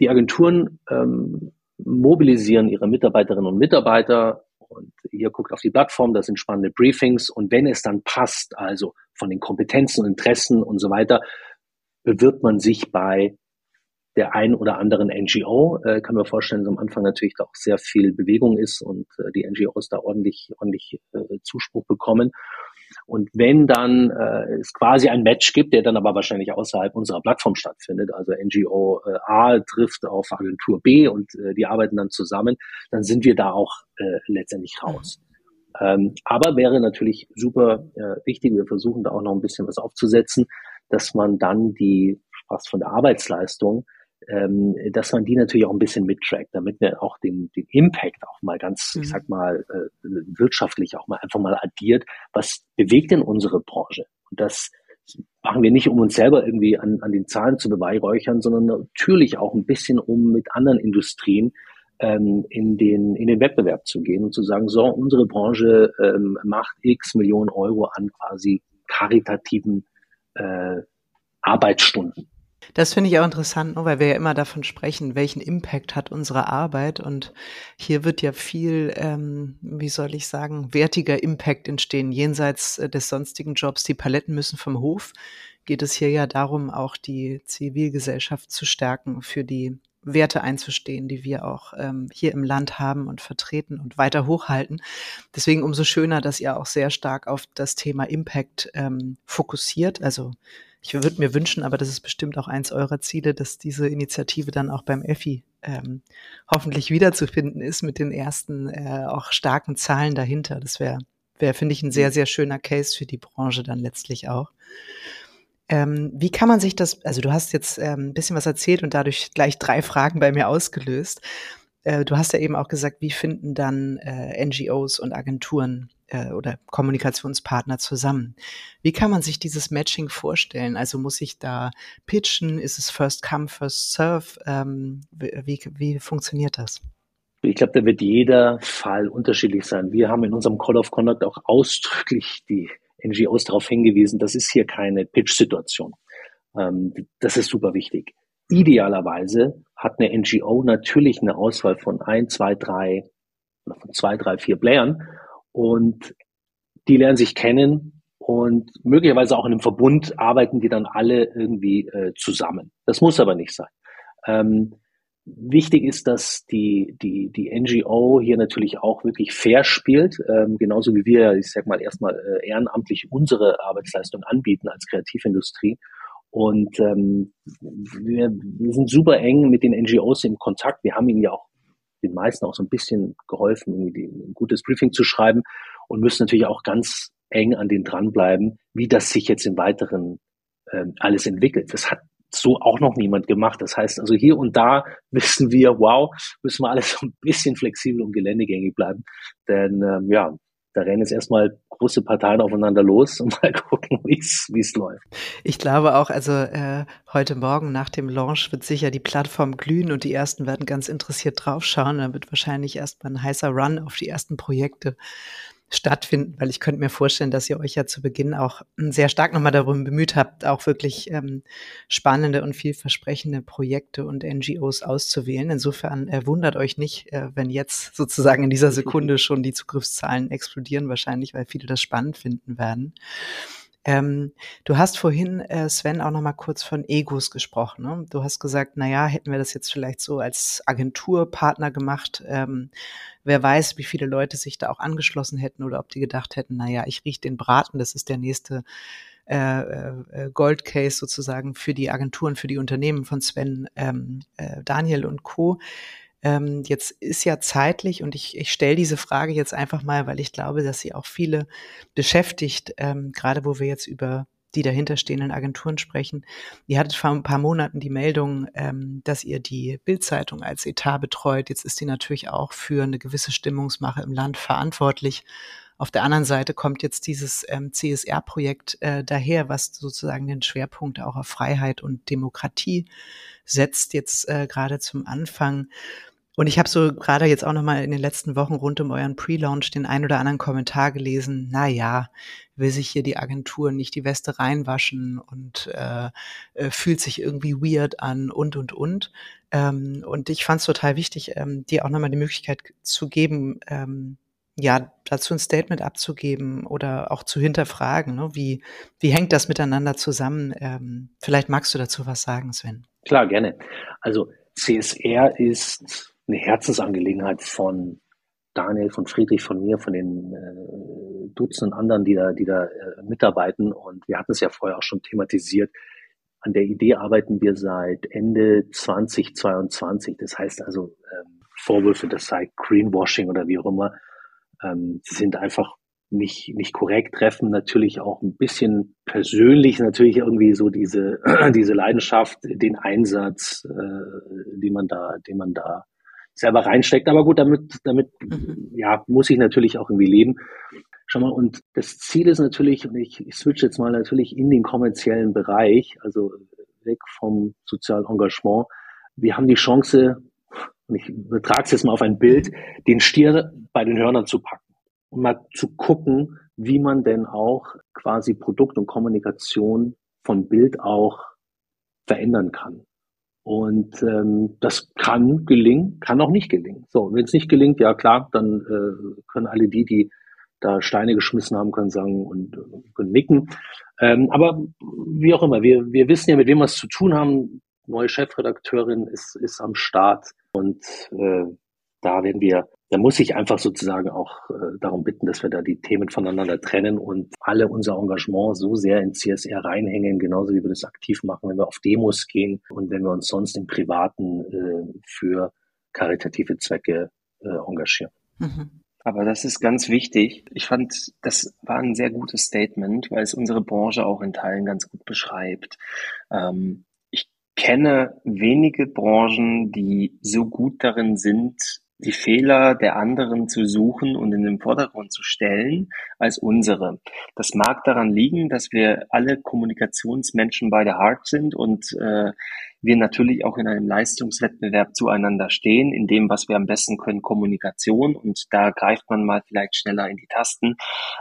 die Agenturen ähm, mobilisieren ihre Mitarbeiterinnen und Mitarbeiter und ihr guckt auf die Plattform, da sind spannende Briefings und wenn es dann passt, also von den Kompetenzen, Interessen und so weiter, bewirbt man sich bei der ein oder anderen NGO. Äh, kann mir vorstellen, dass am Anfang natürlich da auch sehr viel Bewegung ist und äh, die NGOs da ordentlich, ordentlich äh, Zuspruch bekommen. Und wenn dann äh, es quasi ein Match gibt, der dann aber wahrscheinlich außerhalb unserer Plattform stattfindet, also NGO äh, A trifft auf Agentur B und äh, die arbeiten dann zusammen, dann sind wir da auch äh, letztendlich raus. Ähm, aber wäre natürlich super äh, wichtig, wir versuchen da auch noch ein bisschen was aufzusetzen, dass man dann die, was von der Arbeitsleistung, ähm, dass man die natürlich auch ein bisschen mittrackt, damit wir auch den, den Impact auch mal ganz, mhm. ich sag mal, äh, wirtschaftlich auch mal einfach mal addiert. Was bewegt denn unsere Branche? Und das machen wir nicht, um uns selber irgendwie an, an den Zahlen zu beweihräuchern, sondern natürlich auch ein bisschen, um mit anderen Industrien ähm, in, den, in den Wettbewerb zu gehen und zu sagen, so, unsere Branche ähm, macht x Millionen Euro an quasi karitativen äh, Arbeitsstunden. Das finde ich auch interessant, ne, weil wir ja immer davon sprechen, welchen Impact hat unsere Arbeit. Und hier wird ja viel, ähm, wie soll ich sagen, wertiger Impact entstehen, jenseits äh, des sonstigen Jobs. Die Paletten müssen vom Hof. Geht es hier ja darum, auch die Zivilgesellschaft zu stärken, für die Werte einzustehen, die wir auch ähm, hier im Land haben und vertreten und weiter hochhalten. Deswegen umso schöner, dass ihr auch sehr stark auf das Thema Impact ähm, fokussiert. Also ich würde mir wünschen, aber das ist bestimmt auch eins eurer Ziele, dass diese Initiative dann auch beim EFI ähm, hoffentlich wiederzufinden ist mit den ersten äh, auch starken Zahlen dahinter. Das wäre wäre, finde ich, ein sehr, sehr schöner Case für die Branche dann letztlich auch. Ähm, wie kann man sich das, also du hast jetzt ähm, ein bisschen was erzählt und dadurch gleich drei Fragen bei mir ausgelöst. Äh, du hast ja eben auch gesagt, wie finden dann äh, NGOs und Agenturen äh, oder Kommunikationspartner zusammen? Wie kann man sich dieses Matching vorstellen? Also muss ich da pitchen? Ist es First Come, First Serve? Ähm, wie, wie funktioniert das? Ich glaube, da wird jeder Fall unterschiedlich sein. Wir haben in unserem Call of Conduct auch ausdrücklich die NGOs darauf hingewiesen, das ist hier keine Pitch-Situation. Ähm, das ist super wichtig. Idealerweise hat eine NGO natürlich eine Auswahl von ein, zwei, drei von zwei, drei, vier Playern und die lernen sich kennen und möglicherweise auch in einem Verbund arbeiten die dann alle irgendwie äh, zusammen. Das muss aber nicht sein. Ähm, Wichtig ist, dass die, die, die NGO hier natürlich auch wirklich fair spielt, ähm, genauso wie wir, ich sag mal, erstmal äh, ehrenamtlich unsere Arbeitsleistung anbieten als Kreativindustrie. Und ähm, wir, wir sind super eng mit den NGOs im Kontakt. Wir haben ihnen ja auch den meisten auch so ein bisschen geholfen, irgendwie ein gutes Briefing zu schreiben und müssen natürlich auch ganz eng an denen dranbleiben, wie das sich jetzt im Weiteren ähm, alles entwickelt. Das hat so auch noch niemand gemacht. Das heißt also hier und da [LAUGHS] wissen wir, wow, müssen wir alles so ein bisschen flexibel und geländegängig bleiben. Denn ähm, ja, da rennen jetzt erstmal große Parteien aufeinander los und [LAUGHS] mal gucken, wie es läuft. Ich glaube auch, also äh, heute Morgen nach dem Launch wird sicher die Plattform glühen und die ersten werden ganz interessiert draufschauen. Da wird wahrscheinlich erstmal ein heißer Run auf die ersten Projekte stattfinden, weil ich könnte mir vorstellen, dass ihr euch ja zu Beginn auch sehr stark nochmal darum bemüht habt, auch wirklich ähm, spannende und vielversprechende Projekte und NGOs auszuwählen. Insofern äh, wundert euch nicht, äh, wenn jetzt sozusagen in dieser [LAUGHS] Sekunde schon die Zugriffszahlen explodieren wahrscheinlich, weil viele das spannend finden werden. Ähm, du hast vorhin, äh, Sven, auch noch mal kurz von Egos gesprochen. Ne? Du hast gesagt, na ja, hätten wir das jetzt vielleicht so als Agenturpartner gemacht, ähm, wer weiß, wie viele Leute sich da auch angeschlossen hätten oder ob die gedacht hätten, na ja, ich riech den Braten, das ist der nächste äh, äh, Gold Case sozusagen für die Agenturen, für die Unternehmen von Sven, ähm, äh, Daniel und Co. Ähm, jetzt ist ja zeitlich, und ich, ich stelle diese Frage jetzt einfach mal, weil ich glaube, dass sie auch viele beschäftigt, ähm, gerade wo wir jetzt über die dahinterstehenden Agenturen sprechen. Ihr hattet vor ein paar Monaten die Meldung, ähm, dass ihr die Bildzeitung als Etat betreut. Jetzt ist die natürlich auch für eine gewisse Stimmungsmache im Land verantwortlich. Auf der anderen Seite kommt jetzt dieses ähm, CSR-Projekt äh, daher, was sozusagen den Schwerpunkt auch auf Freiheit und Demokratie setzt, jetzt äh, gerade zum Anfang. Und ich habe so gerade jetzt auch noch mal in den letzten Wochen rund um euren Pre-Launch den ein oder anderen Kommentar gelesen. Na ja, will sich hier die Agentur nicht die Weste reinwaschen und äh, äh, fühlt sich irgendwie weird an und und und. Ähm, und ich fand es total wichtig, ähm, dir auch noch mal die Möglichkeit zu geben, ähm, ja, dazu ein Statement abzugeben oder auch zu hinterfragen. Ne? Wie, wie hängt das miteinander zusammen? Ähm, vielleicht magst du dazu was sagen, Sven. Klar, gerne. Also CSR ist eine Herzensangelegenheit von Daniel, von Friedrich, von mir, von den äh, Dutzenden anderen, die da, die da äh, mitarbeiten. Und wir hatten es ja vorher auch schon thematisiert. An der Idee arbeiten wir seit Ende 2022. Das heißt also, ähm, Vorwürfe, das sei Greenwashing oder wie auch immer, ähm, sind einfach nicht, nicht korrekt, treffen natürlich auch ein bisschen persönlich natürlich irgendwie so diese, [CLEARS THROAT] diese Leidenschaft, den Einsatz, äh, den man da, den man da selber reinsteckt. Aber gut, damit, damit, mhm. ja, muss ich natürlich auch irgendwie leben. Schau mal, und das Ziel ist natürlich, und ich, ich switch jetzt mal natürlich in den kommerziellen Bereich, also weg vom sozialen Engagement. Wir haben die Chance, und ich übertrage es jetzt mal auf ein Bild, den Stier bei den Hörnern zu packen und mal zu gucken, wie man denn auch quasi Produkt und Kommunikation von Bild auch verändern kann. Und ähm, das kann gelingen, kann auch nicht gelingen. So, wenn es nicht gelingt, ja klar, dann äh, können alle die, die da Steine geschmissen haben, können sagen und äh, können nicken. Ähm, aber wie auch immer, wir, wir wissen ja, mit wem wir es zu tun haben. Neue Chefredakteurin ist, ist am Start und äh, da werden wir da muss ich einfach sozusagen auch äh, darum bitten, dass wir da die Themen voneinander trennen und alle unser Engagement so sehr in CSR reinhängen, genauso wie wir das aktiv machen, wenn wir auf Demos gehen und wenn wir uns sonst im Privaten äh, für karitative Zwecke äh, engagieren. Mhm. Aber das ist ganz wichtig. Ich fand, das war ein sehr gutes Statement, weil es unsere Branche auch in Teilen ganz gut beschreibt. Ähm, kenne wenige Branchen, die so gut darin sind, die Fehler der anderen zu suchen und in den Vordergrund zu stellen als unsere. Das mag daran liegen, dass wir alle Kommunikationsmenschen bei der Heart sind und äh, wir natürlich auch in einem Leistungswettbewerb zueinander stehen, in dem, was wir am besten können, Kommunikation. Und da greift man mal vielleicht schneller in die Tasten.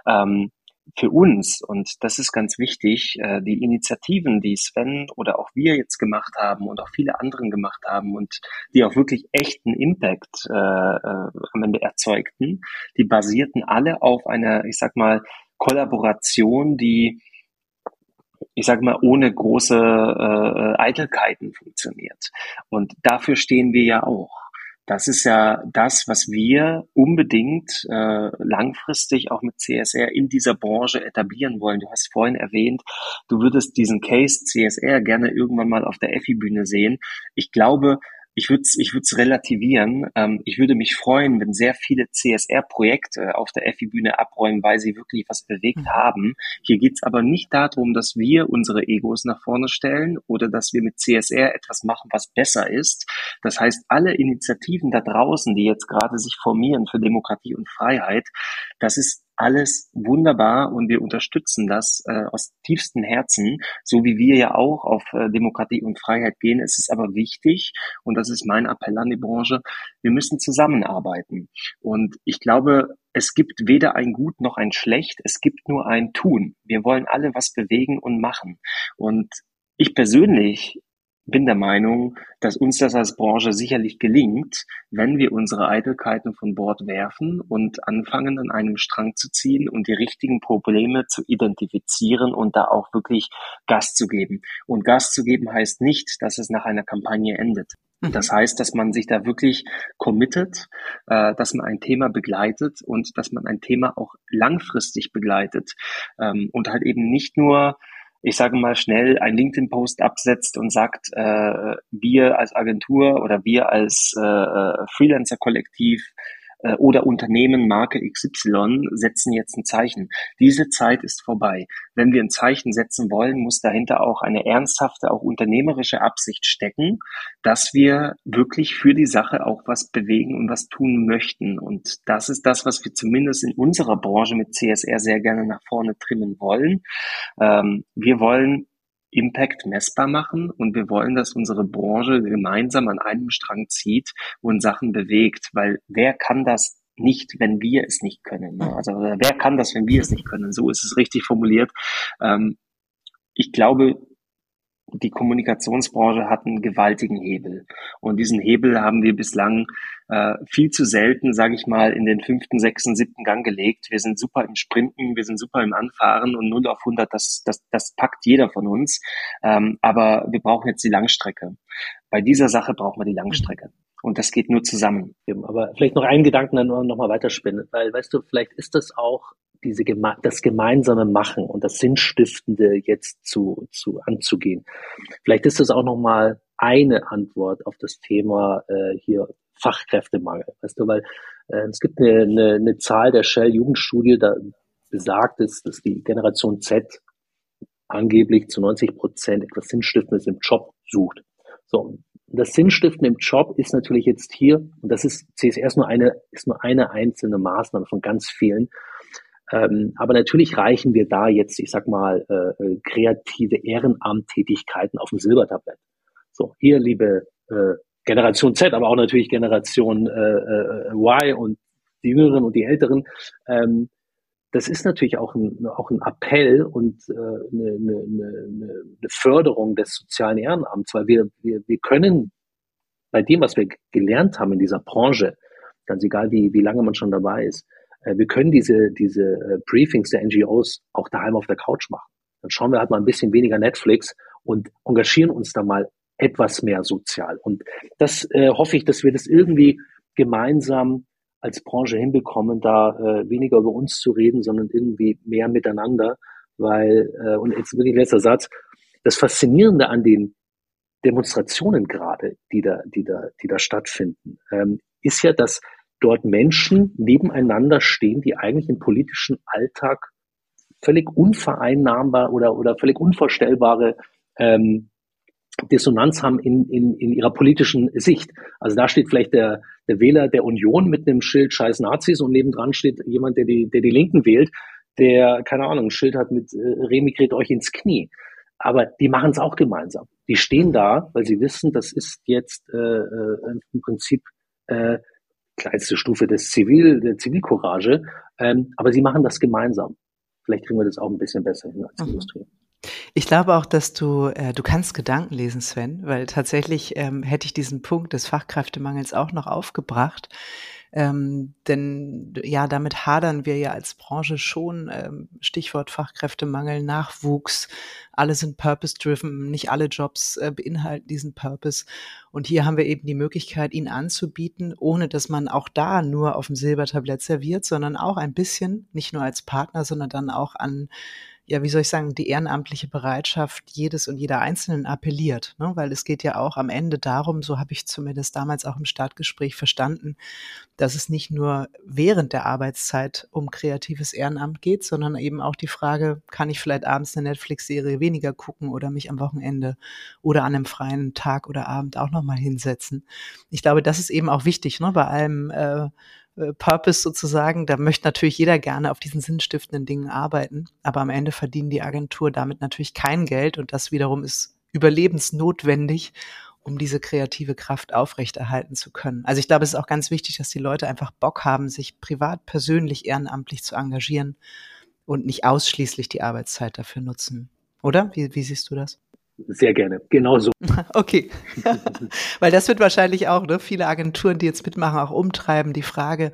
Ähm, für uns, und das ist ganz wichtig, äh, die Initiativen, die Sven oder auch wir jetzt gemacht haben und auch viele anderen gemacht haben und die auch wirklich echten Impact äh, äh, am Ende erzeugten, die basierten alle auf einer, ich sag mal, Kollaboration, die ich sag mal, ohne große äh, Eitelkeiten funktioniert. Und dafür stehen wir ja auch. Das ist ja das, was wir unbedingt äh, langfristig auch mit CSR in dieser Branche etablieren wollen. Du hast vorhin erwähnt, du würdest diesen Case CSR gerne irgendwann mal auf der EFI-Bühne sehen. Ich glaube, ich würde es ich würd's relativieren. Ähm, ich würde mich freuen, wenn sehr viele CSR-Projekte auf der EFI-Bühne abräumen, weil sie wirklich was bewegt mhm. haben. Hier geht es aber nicht darum, dass wir unsere Egos nach vorne stellen oder dass wir mit CSR etwas machen, was besser ist. Das heißt, alle Initiativen da draußen, die jetzt gerade sich formieren für Demokratie und Freiheit, das ist alles wunderbar und wir unterstützen das äh, aus tiefstem Herzen, so wie wir ja auch auf äh, Demokratie und Freiheit gehen. Es ist aber wichtig, und das ist mein Appell an die Branche, wir müssen zusammenarbeiten. Und ich glaube, es gibt weder ein Gut noch ein Schlecht, es gibt nur ein Tun. Wir wollen alle was bewegen und machen. Und ich persönlich bin der Meinung, dass uns das als Branche sicherlich gelingt, wenn wir unsere Eitelkeiten von Bord werfen und anfangen, an einem Strang zu ziehen und die richtigen Probleme zu identifizieren und da auch wirklich Gas zu geben. Und Gas zu geben heißt nicht, dass es nach einer Kampagne endet. Mhm. Das heißt, dass man sich da wirklich committet, äh, dass man ein Thema begleitet und dass man ein Thema auch langfristig begleitet ähm, und halt eben nicht nur ich sage mal schnell, ein LinkedIn-Post absetzt und sagt, äh, wir als Agentur oder wir als äh, äh Freelancer-Kollektiv äh, oder Unternehmen Marke XY setzen jetzt ein Zeichen. Diese Zeit ist vorbei. Wenn wir ein Zeichen setzen wollen, muss dahinter auch eine ernsthafte, auch unternehmerische Absicht stecken, dass wir wirklich für die Sache auch was bewegen und was tun möchten. Und das ist das, was wir zumindest in unserer Branche mit CSR sehr gerne nach vorne trimmen wollen. Ähm, wir wollen Impact messbar machen und wir wollen, dass unsere Branche gemeinsam an einem Strang zieht und Sachen bewegt, weil wer kann das nicht, wenn wir es nicht können? Ne? Also wer kann das, wenn wir es nicht können? So ist es richtig formuliert. Ähm, ich glaube, die Kommunikationsbranche hat einen gewaltigen Hebel. Und diesen Hebel haben wir bislang äh, viel zu selten, sage ich mal, in den fünften, sechsten, siebten Gang gelegt. Wir sind super im Sprinten, wir sind super im Anfahren und 0 auf 100, das, das, das packt jeder von uns. Ähm, aber wir brauchen jetzt die Langstrecke. Bei dieser Sache brauchen wir die Langstrecke. Und das geht nur zusammen. Aber vielleicht noch einen Gedanken dann noch mal weiterspinnen, weil weißt du, vielleicht ist das auch diese das gemeinsame Machen und das Sinnstiftende jetzt zu, zu anzugehen. Vielleicht ist das auch noch mal eine Antwort auf das Thema äh, hier Fachkräftemangel. Weißt du, weil äh, es gibt eine, eine, eine Zahl der Shell Jugendstudie, da besagt es, dass die Generation Z angeblich zu 90 Prozent etwas Sinnstiftendes im Job sucht. So, das Sinnstiften im Job ist natürlich jetzt hier, und das ist CSR ist nur eine, ist nur eine einzelne Maßnahme von ganz vielen. Ähm, aber natürlich reichen wir da jetzt, ich sag mal, äh, äh kreative Ehrenamttätigkeiten auf dem Silbertablett. So, hier, liebe äh, Generation Z, aber auch natürlich Generation äh, äh, Y und die Jüngeren und die Älteren. Ähm, das ist natürlich auch ein, auch ein Appell und äh, eine, eine, eine, Förderung des sozialen Ehrenamts, weil wir, wir, wir können bei dem, was wir gelernt haben in dieser Branche, ganz egal wie, wie lange man schon dabei ist, äh, wir können diese, diese äh, Briefings der NGOs auch daheim auf der Couch machen. Dann schauen wir halt mal ein bisschen weniger Netflix und engagieren uns da mal etwas mehr sozial. Und das äh, hoffe ich, dass wir das irgendwie gemeinsam als Branche hinbekommen, da äh, weniger über uns zu reden, sondern irgendwie mehr miteinander. Weil, äh, und jetzt wirklich letzter Satz, das Faszinierende an den Demonstrationen gerade, die da, die da, die da stattfinden, ähm, ist ja, dass dort Menschen nebeneinander stehen, die eigentlich im politischen Alltag völlig unvereinnahmbar oder, oder völlig unvorstellbare ähm, Dissonanz haben in, in, in ihrer politischen Sicht. Also da steht vielleicht der, der Wähler der Union mit einem Schild Scheiß Nazis und nebendran steht jemand, der die, der die Linken wählt, der, keine Ahnung, ein Schild hat mit äh, remigriert euch ins Knie. Aber die machen es auch gemeinsam. Die stehen da, weil sie wissen, das ist jetzt äh, äh, im Prinzip äh, kleinste Stufe des Zivil, der Zivilcourage, ähm, aber sie machen das gemeinsam. Vielleicht kriegen wir das auch ein bisschen besser hin als mhm. Industrie. Ich glaube auch, dass du, äh, du kannst Gedanken lesen, Sven, weil tatsächlich ähm, hätte ich diesen Punkt des Fachkräftemangels auch noch aufgebracht. Ähm, denn ja, damit hadern wir ja als Branche schon. Ähm, Stichwort Fachkräftemangel, Nachwuchs. Alle sind purpose-driven. Nicht alle Jobs äh, beinhalten diesen Purpose. Und hier haben wir eben die Möglichkeit, ihn anzubieten, ohne dass man auch da nur auf dem Silbertablett serviert, sondern auch ein bisschen, nicht nur als Partner, sondern dann auch an ja, wie soll ich sagen, die ehrenamtliche Bereitschaft jedes und jeder Einzelnen appelliert. Ne? Weil es geht ja auch am Ende darum, so habe ich zumindest damals auch im Startgespräch verstanden, dass es nicht nur während der Arbeitszeit um kreatives Ehrenamt geht, sondern eben auch die Frage, kann ich vielleicht abends eine Netflix-Serie weniger gucken oder mich am Wochenende oder an einem freien Tag oder Abend auch nochmal hinsetzen. Ich glaube, das ist eben auch wichtig, ne? bei allem äh, äh, Purpose sozusagen. Da möchte natürlich jeder gerne auf diesen sinnstiftenden Dingen arbeiten, aber am Ende verdienen die Agentur damit natürlich kein Geld und das wiederum ist überlebensnotwendig, um diese kreative Kraft aufrechterhalten zu können. Also ich glaube, es ist auch ganz wichtig, dass die Leute einfach Bock haben, sich privat, persönlich, ehrenamtlich zu engagieren und nicht ausschließlich die Arbeitszeit dafür nutzen. Oder? Wie, wie siehst du das? Sehr gerne, genauso. [LAUGHS] Okay, [LAUGHS] weil das wird wahrscheinlich auch ne, viele Agenturen, die jetzt mitmachen, auch umtreiben. Die Frage,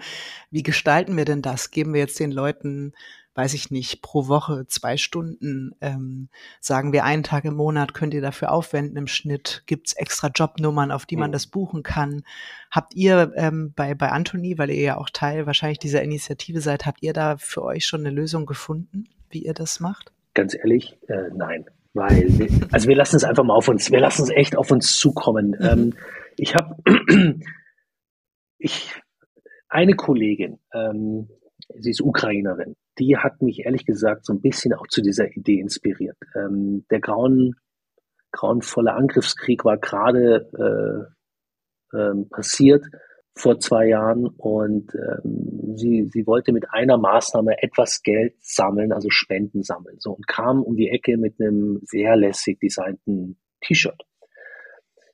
wie gestalten wir denn das? Geben wir jetzt den Leuten, weiß ich nicht, pro Woche zwei Stunden? Ähm, sagen wir einen Tag im Monat könnt ihr dafür aufwenden im Schnitt? Gibt es extra Jobnummern, auf die man mhm. das buchen kann? Habt ihr ähm, bei, bei Anthony, weil ihr ja auch Teil wahrscheinlich dieser Initiative seid, habt ihr da für euch schon eine Lösung gefunden, wie ihr das macht? Ganz ehrlich, äh, nein. Weil, wir, also wir lassen es einfach mal auf uns, wir lassen es echt auf uns zukommen. Mhm. Ähm, ich habe, [CLEARS THROAT] ich, eine Kollegin, ähm, sie ist Ukrainerin, die hat mich ehrlich gesagt so ein bisschen auch zu dieser Idee inspiriert. Ähm, der grauen, grauenvolle Angriffskrieg war gerade äh, ähm, passiert vor zwei Jahren und ähm, sie, sie wollte mit einer Maßnahme etwas Geld sammeln, also Spenden sammeln, so und kam um die Ecke mit einem sehr lässig designten T-Shirt.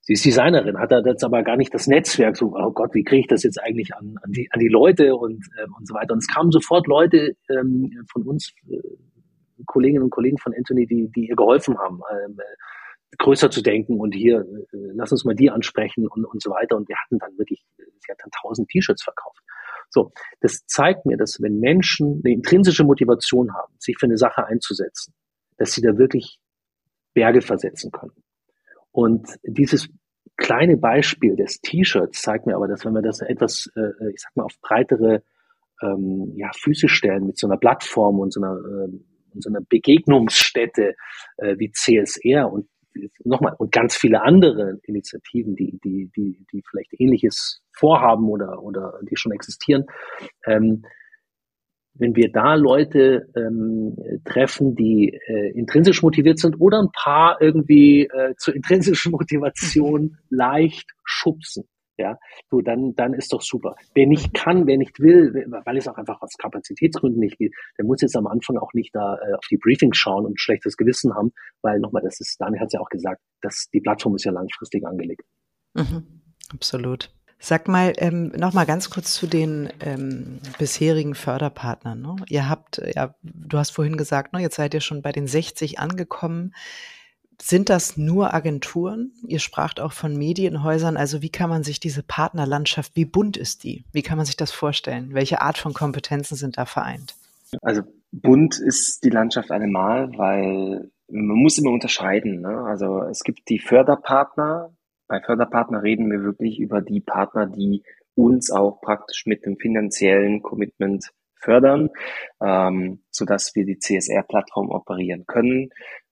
Sie ist Designerin, hat da jetzt aber gar nicht das Netzwerk, so, oh Gott, wie kriege ich das jetzt eigentlich an, an, die, an die Leute und, äh, und so weiter. Und es kamen sofort Leute ähm, von uns, äh, Kolleginnen und Kollegen von Anthony, die, die ihr geholfen haben. Ähm, größer zu denken und hier, äh, lass uns mal die ansprechen und, und so weiter. Und wir hatten dann wirklich, sie hat dann tausend T-Shirts verkauft. So, das zeigt mir, dass wenn Menschen eine intrinsische Motivation haben, sich für eine Sache einzusetzen, dass sie da wirklich Berge versetzen können. Und dieses kleine Beispiel des T-Shirts zeigt mir aber, dass wenn wir das etwas, äh, ich sag mal, auf breitere ähm, ja, Füße stellen mit so einer Plattform und so einer, äh, und so einer Begegnungsstätte äh, wie CSR und nochmal, und ganz viele andere Initiativen, die, die, die, die vielleicht ähnliches vorhaben oder, oder die schon existieren, ähm, wenn wir da Leute ähm, treffen, die äh, intrinsisch motiviert sind oder ein paar irgendwie äh, zur intrinsischen Motivation [LAUGHS] leicht schubsen, ja, so dann, dann ist doch super. Wer nicht kann, wer nicht will, weil es auch einfach aus Kapazitätsgründen nicht geht, der muss jetzt am Anfang auch nicht da äh, auf die Briefings schauen und schlechtes Gewissen haben, weil nochmal, das ist, Daniel hat es ja auch gesagt, dass die Plattform ist ja langfristig angelegt. Mhm, absolut. Sag mal ähm, noch mal ganz kurz zu den ähm, bisherigen Förderpartnern. Ne? Ihr habt, ja, du hast vorhin gesagt, ne, jetzt seid ihr schon bei den 60 angekommen. Sind das nur Agenturen? Ihr spracht auch von Medienhäusern. Also wie kann man sich diese Partnerlandschaft, wie bunt ist die? Wie kann man sich das vorstellen? Welche Art von Kompetenzen sind da vereint? Also bunt ist die Landschaft allemal, weil man muss immer unterscheiden. Ne? Also es gibt die Förderpartner. Bei Förderpartner reden wir wirklich über die Partner, die uns auch praktisch mit dem finanziellen Commitment fördern, ähm, sodass wir die CSR-Plattform operieren können.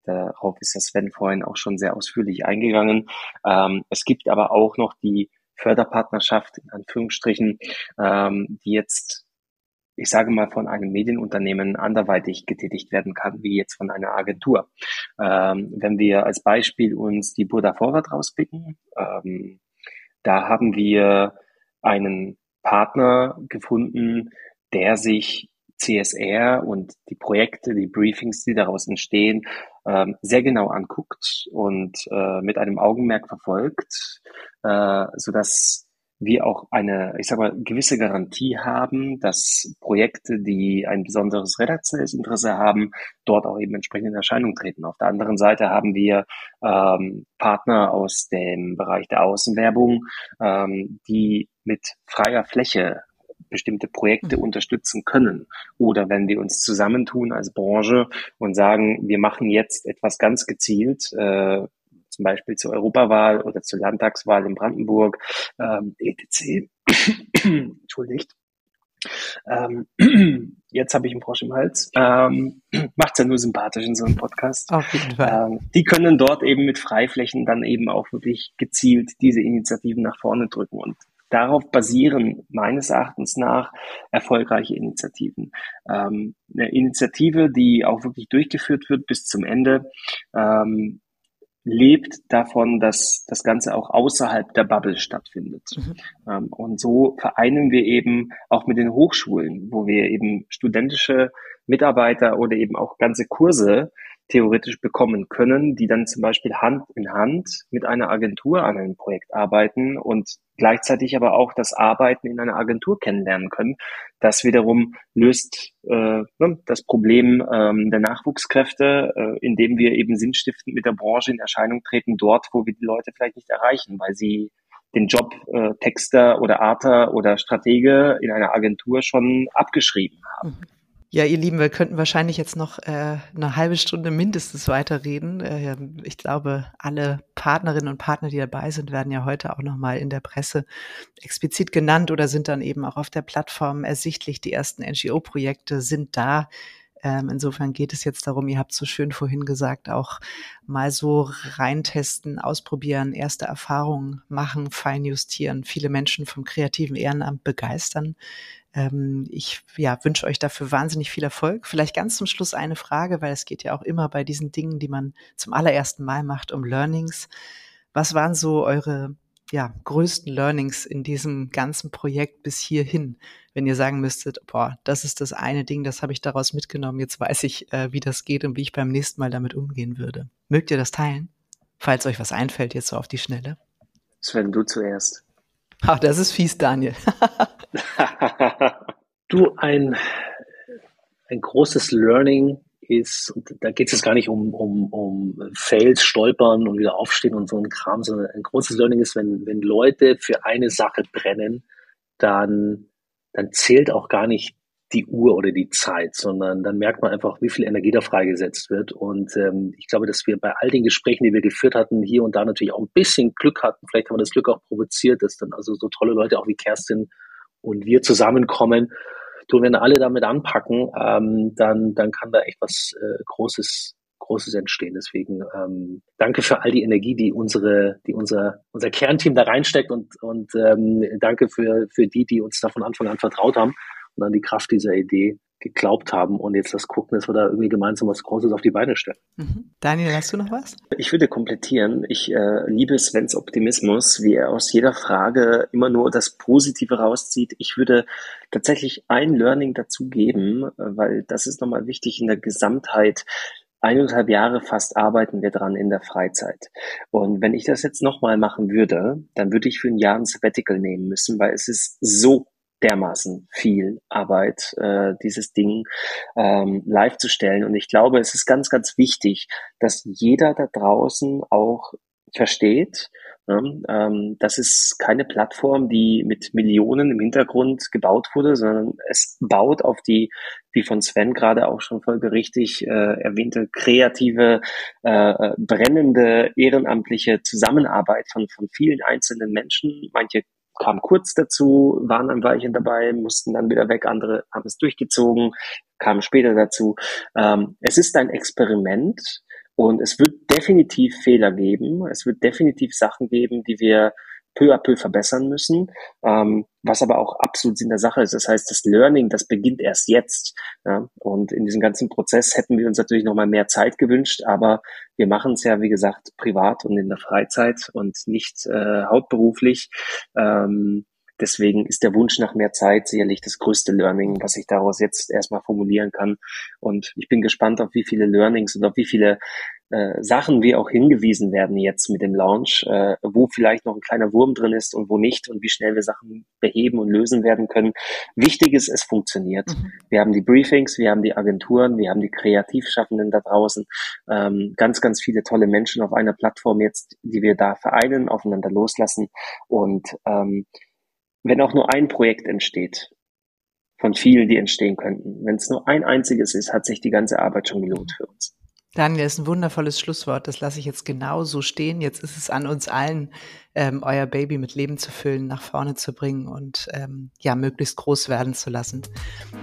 Darauf ist das Sven vorhin auch schon sehr ausführlich eingegangen. Ähm, es gibt aber auch noch die Förderpartnerschaft in Anführungsstrichen, ähm, die jetzt ich sage mal, von einem Medienunternehmen anderweitig getätigt werden kann, wie jetzt von einer Agentur. Ähm, wenn wir als Beispiel uns die Burda Forward rauspicken, ähm, da haben wir einen Partner gefunden, der sich CSR und die Projekte, die Briefings, die daraus entstehen, ähm, sehr genau anguckt und äh, mit einem Augenmerk verfolgt, äh, so dass wir auch eine, ich sag mal, gewisse Garantie haben, dass Projekte, die ein besonderes redaktionelles Interesse haben, dort auch eben entsprechend in Erscheinung treten. Auf der anderen Seite haben wir ähm, Partner aus dem Bereich der Außenwerbung, ähm, die mit freier Fläche bestimmte Projekte mhm. unterstützen können. Oder wenn wir uns zusammentun als Branche und sagen, wir machen jetzt etwas ganz gezielt, äh, zum Beispiel zur Europawahl oder zur Landtagswahl in Brandenburg, ähm, etc. [COUGHS] Entschuldigt. Ähm, [COUGHS] jetzt habe ich einen Frosch im Hals. Ähm, [COUGHS] Macht ja nur sympathisch in so einem Podcast. Auf jeden Fall. Ähm, die können dort eben mit Freiflächen dann eben auch wirklich gezielt diese Initiativen nach vorne drücken. Und darauf basieren meines Erachtens nach erfolgreiche Initiativen. Ähm, eine Initiative, die auch wirklich durchgeführt wird bis zum Ende, ähm, lebt davon, dass das Ganze auch außerhalb der Bubble stattfindet. Mhm. Ähm, und so vereinen wir eben auch mit den Hochschulen, wo wir eben studentische Mitarbeiter oder eben auch ganze Kurse theoretisch bekommen können, die dann zum Beispiel Hand in Hand mit einer Agentur an einem Projekt arbeiten und gleichzeitig aber auch das Arbeiten in einer Agentur kennenlernen können. Das wiederum löst äh, ne, das Problem ähm, der Nachwuchskräfte, äh, indem wir eben sinnstiftend mit der Branche in Erscheinung treten, dort, wo wir die Leute vielleicht nicht erreichen, weil sie den Job äh, Texter oder Arter oder Stratege in einer Agentur schon abgeschrieben haben. Mhm. Ja, ihr Lieben, wir könnten wahrscheinlich jetzt noch äh, eine halbe Stunde mindestens weiterreden. Äh, ich glaube, alle Partnerinnen und Partner, die dabei sind, werden ja heute auch nochmal in der Presse explizit genannt oder sind dann eben auch auf der Plattform ersichtlich. Die ersten NGO-Projekte sind da. Ähm, insofern geht es jetzt darum, ihr habt so schön vorhin gesagt, auch mal so reintesten, ausprobieren, erste Erfahrungen machen, feinjustieren, viele Menschen vom kreativen Ehrenamt begeistern. Ähm, ich ja, wünsche euch dafür wahnsinnig viel Erfolg. Vielleicht ganz zum Schluss eine Frage, weil es geht ja auch immer bei diesen Dingen, die man zum allerersten Mal macht, um Learnings. Was waren so eure ja, größten Learnings in diesem ganzen Projekt bis hierhin? Wenn ihr sagen müsstet, boah, das ist das eine Ding, das habe ich daraus mitgenommen, jetzt weiß ich, äh, wie das geht und wie ich beim nächsten Mal damit umgehen würde. Mögt ihr das teilen? Falls euch was einfällt, jetzt so auf die Schnelle. Sven, du zuerst. Ach, das ist fies, Daniel. [LAUGHS] du, ein, ein großes Learning ist, und da geht es gar nicht um, um, um Fails, Stolpern und wieder aufstehen und so ein Kram, sondern ein großes Learning ist, wenn, wenn Leute für eine Sache brennen, dann, dann zählt auch gar nicht die Uhr oder die Zeit, sondern dann merkt man einfach, wie viel Energie da freigesetzt wird. Und ähm, ich glaube, dass wir bei all den Gesprächen, die wir geführt hatten, hier und da natürlich auch ein bisschen Glück hatten. Vielleicht haben wir das Glück auch provoziert, dass dann also so tolle Leute auch wie Kerstin und wir zusammenkommen. Du, wenn alle damit anpacken, ähm, dann, dann kann da echt was äh, Großes, Großes entstehen. Deswegen ähm, danke für all die Energie, die unsere, die unser, unser Kernteam da reinsteckt und, und ähm, danke für, für die, die uns da von Anfang an vertraut haben und an die Kraft dieser Idee geglaubt haben und jetzt das gucken, dass wir da irgendwie gemeinsam was Großes auf die Beine stellen. Mhm. Daniel, hast du noch was? Ich würde komplettieren. Ich äh, liebe Svens Optimismus, wie er aus jeder Frage immer nur das Positive rauszieht. Ich würde tatsächlich ein Learning dazu geben, weil das ist nochmal wichtig in der Gesamtheit eineinhalb Jahre fast arbeiten wir dran in der Freizeit. Und wenn ich das jetzt nochmal machen würde, dann würde ich für ein Jahr ein Sabbatical nehmen müssen, weil es ist so dermaßen viel Arbeit, äh, dieses Ding ähm, live zu stellen. Und ich glaube, es ist ganz, ganz wichtig, dass jeder da draußen auch versteht, ne, ähm, das ist keine Plattform, die mit Millionen im Hintergrund gebaut wurde, sondern es baut auf die, wie von Sven gerade auch schon folgerichtig äh, erwähnte, kreative, äh, brennende, ehrenamtliche Zusammenarbeit von, von vielen einzelnen Menschen. Manche kamen kurz dazu, waren ein Weilchen dabei, mussten dann wieder weg, andere haben es durchgezogen, kamen später dazu. Ähm, es ist ein Experiment und es wird definitiv Fehler geben. Es wird definitiv Sachen geben, die wir peu à peu verbessern müssen, ähm, was aber auch absolut in der Sache ist. Das heißt, das Learning, das beginnt erst jetzt. Ja? Und in diesem ganzen Prozess hätten wir uns natürlich noch mal mehr Zeit gewünscht, aber wir machen es ja, wie gesagt, privat und in der Freizeit und nicht äh, hauptberuflich. Ähm, Deswegen ist der Wunsch nach mehr Zeit sicherlich das größte Learning, was ich daraus jetzt erstmal formulieren kann. Und ich bin gespannt, auf wie viele Learnings und auf wie viele äh, Sachen wir auch hingewiesen werden jetzt mit dem Launch, äh, wo vielleicht noch ein kleiner Wurm drin ist und wo nicht und wie schnell wir Sachen beheben und lösen werden können. Wichtig ist, es funktioniert. Mhm. Wir haben die Briefings, wir haben die Agenturen, wir haben die Kreativschaffenden da draußen, ähm, ganz, ganz viele tolle Menschen auf einer Plattform jetzt, die wir da vereinen, aufeinander loslassen und ähm, wenn auch nur ein Projekt entsteht, von vielen, die entstehen könnten, wenn es nur ein einziges ist, hat sich die ganze Arbeit schon gelohnt für uns. Daniel, das ist ein wundervolles Schlusswort. Das lasse ich jetzt genau so stehen. Jetzt ist es an uns allen, ähm, euer Baby mit Leben zu füllen, nach vorne zu bringen und ähm, ja, möglichst groß werden zu lassen.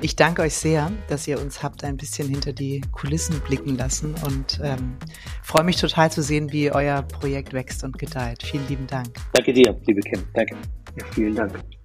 Ich danke euch sehr, dass ihr uns habt ein bisschen hinter die Kulissen blicken lassen und ähm, freue mich total zu sehen, wie euer Projekt wächst und gedeiht. Vielen lieben Dank. Danke dir, liebe Kim. Danke. Ja, vielen Dank.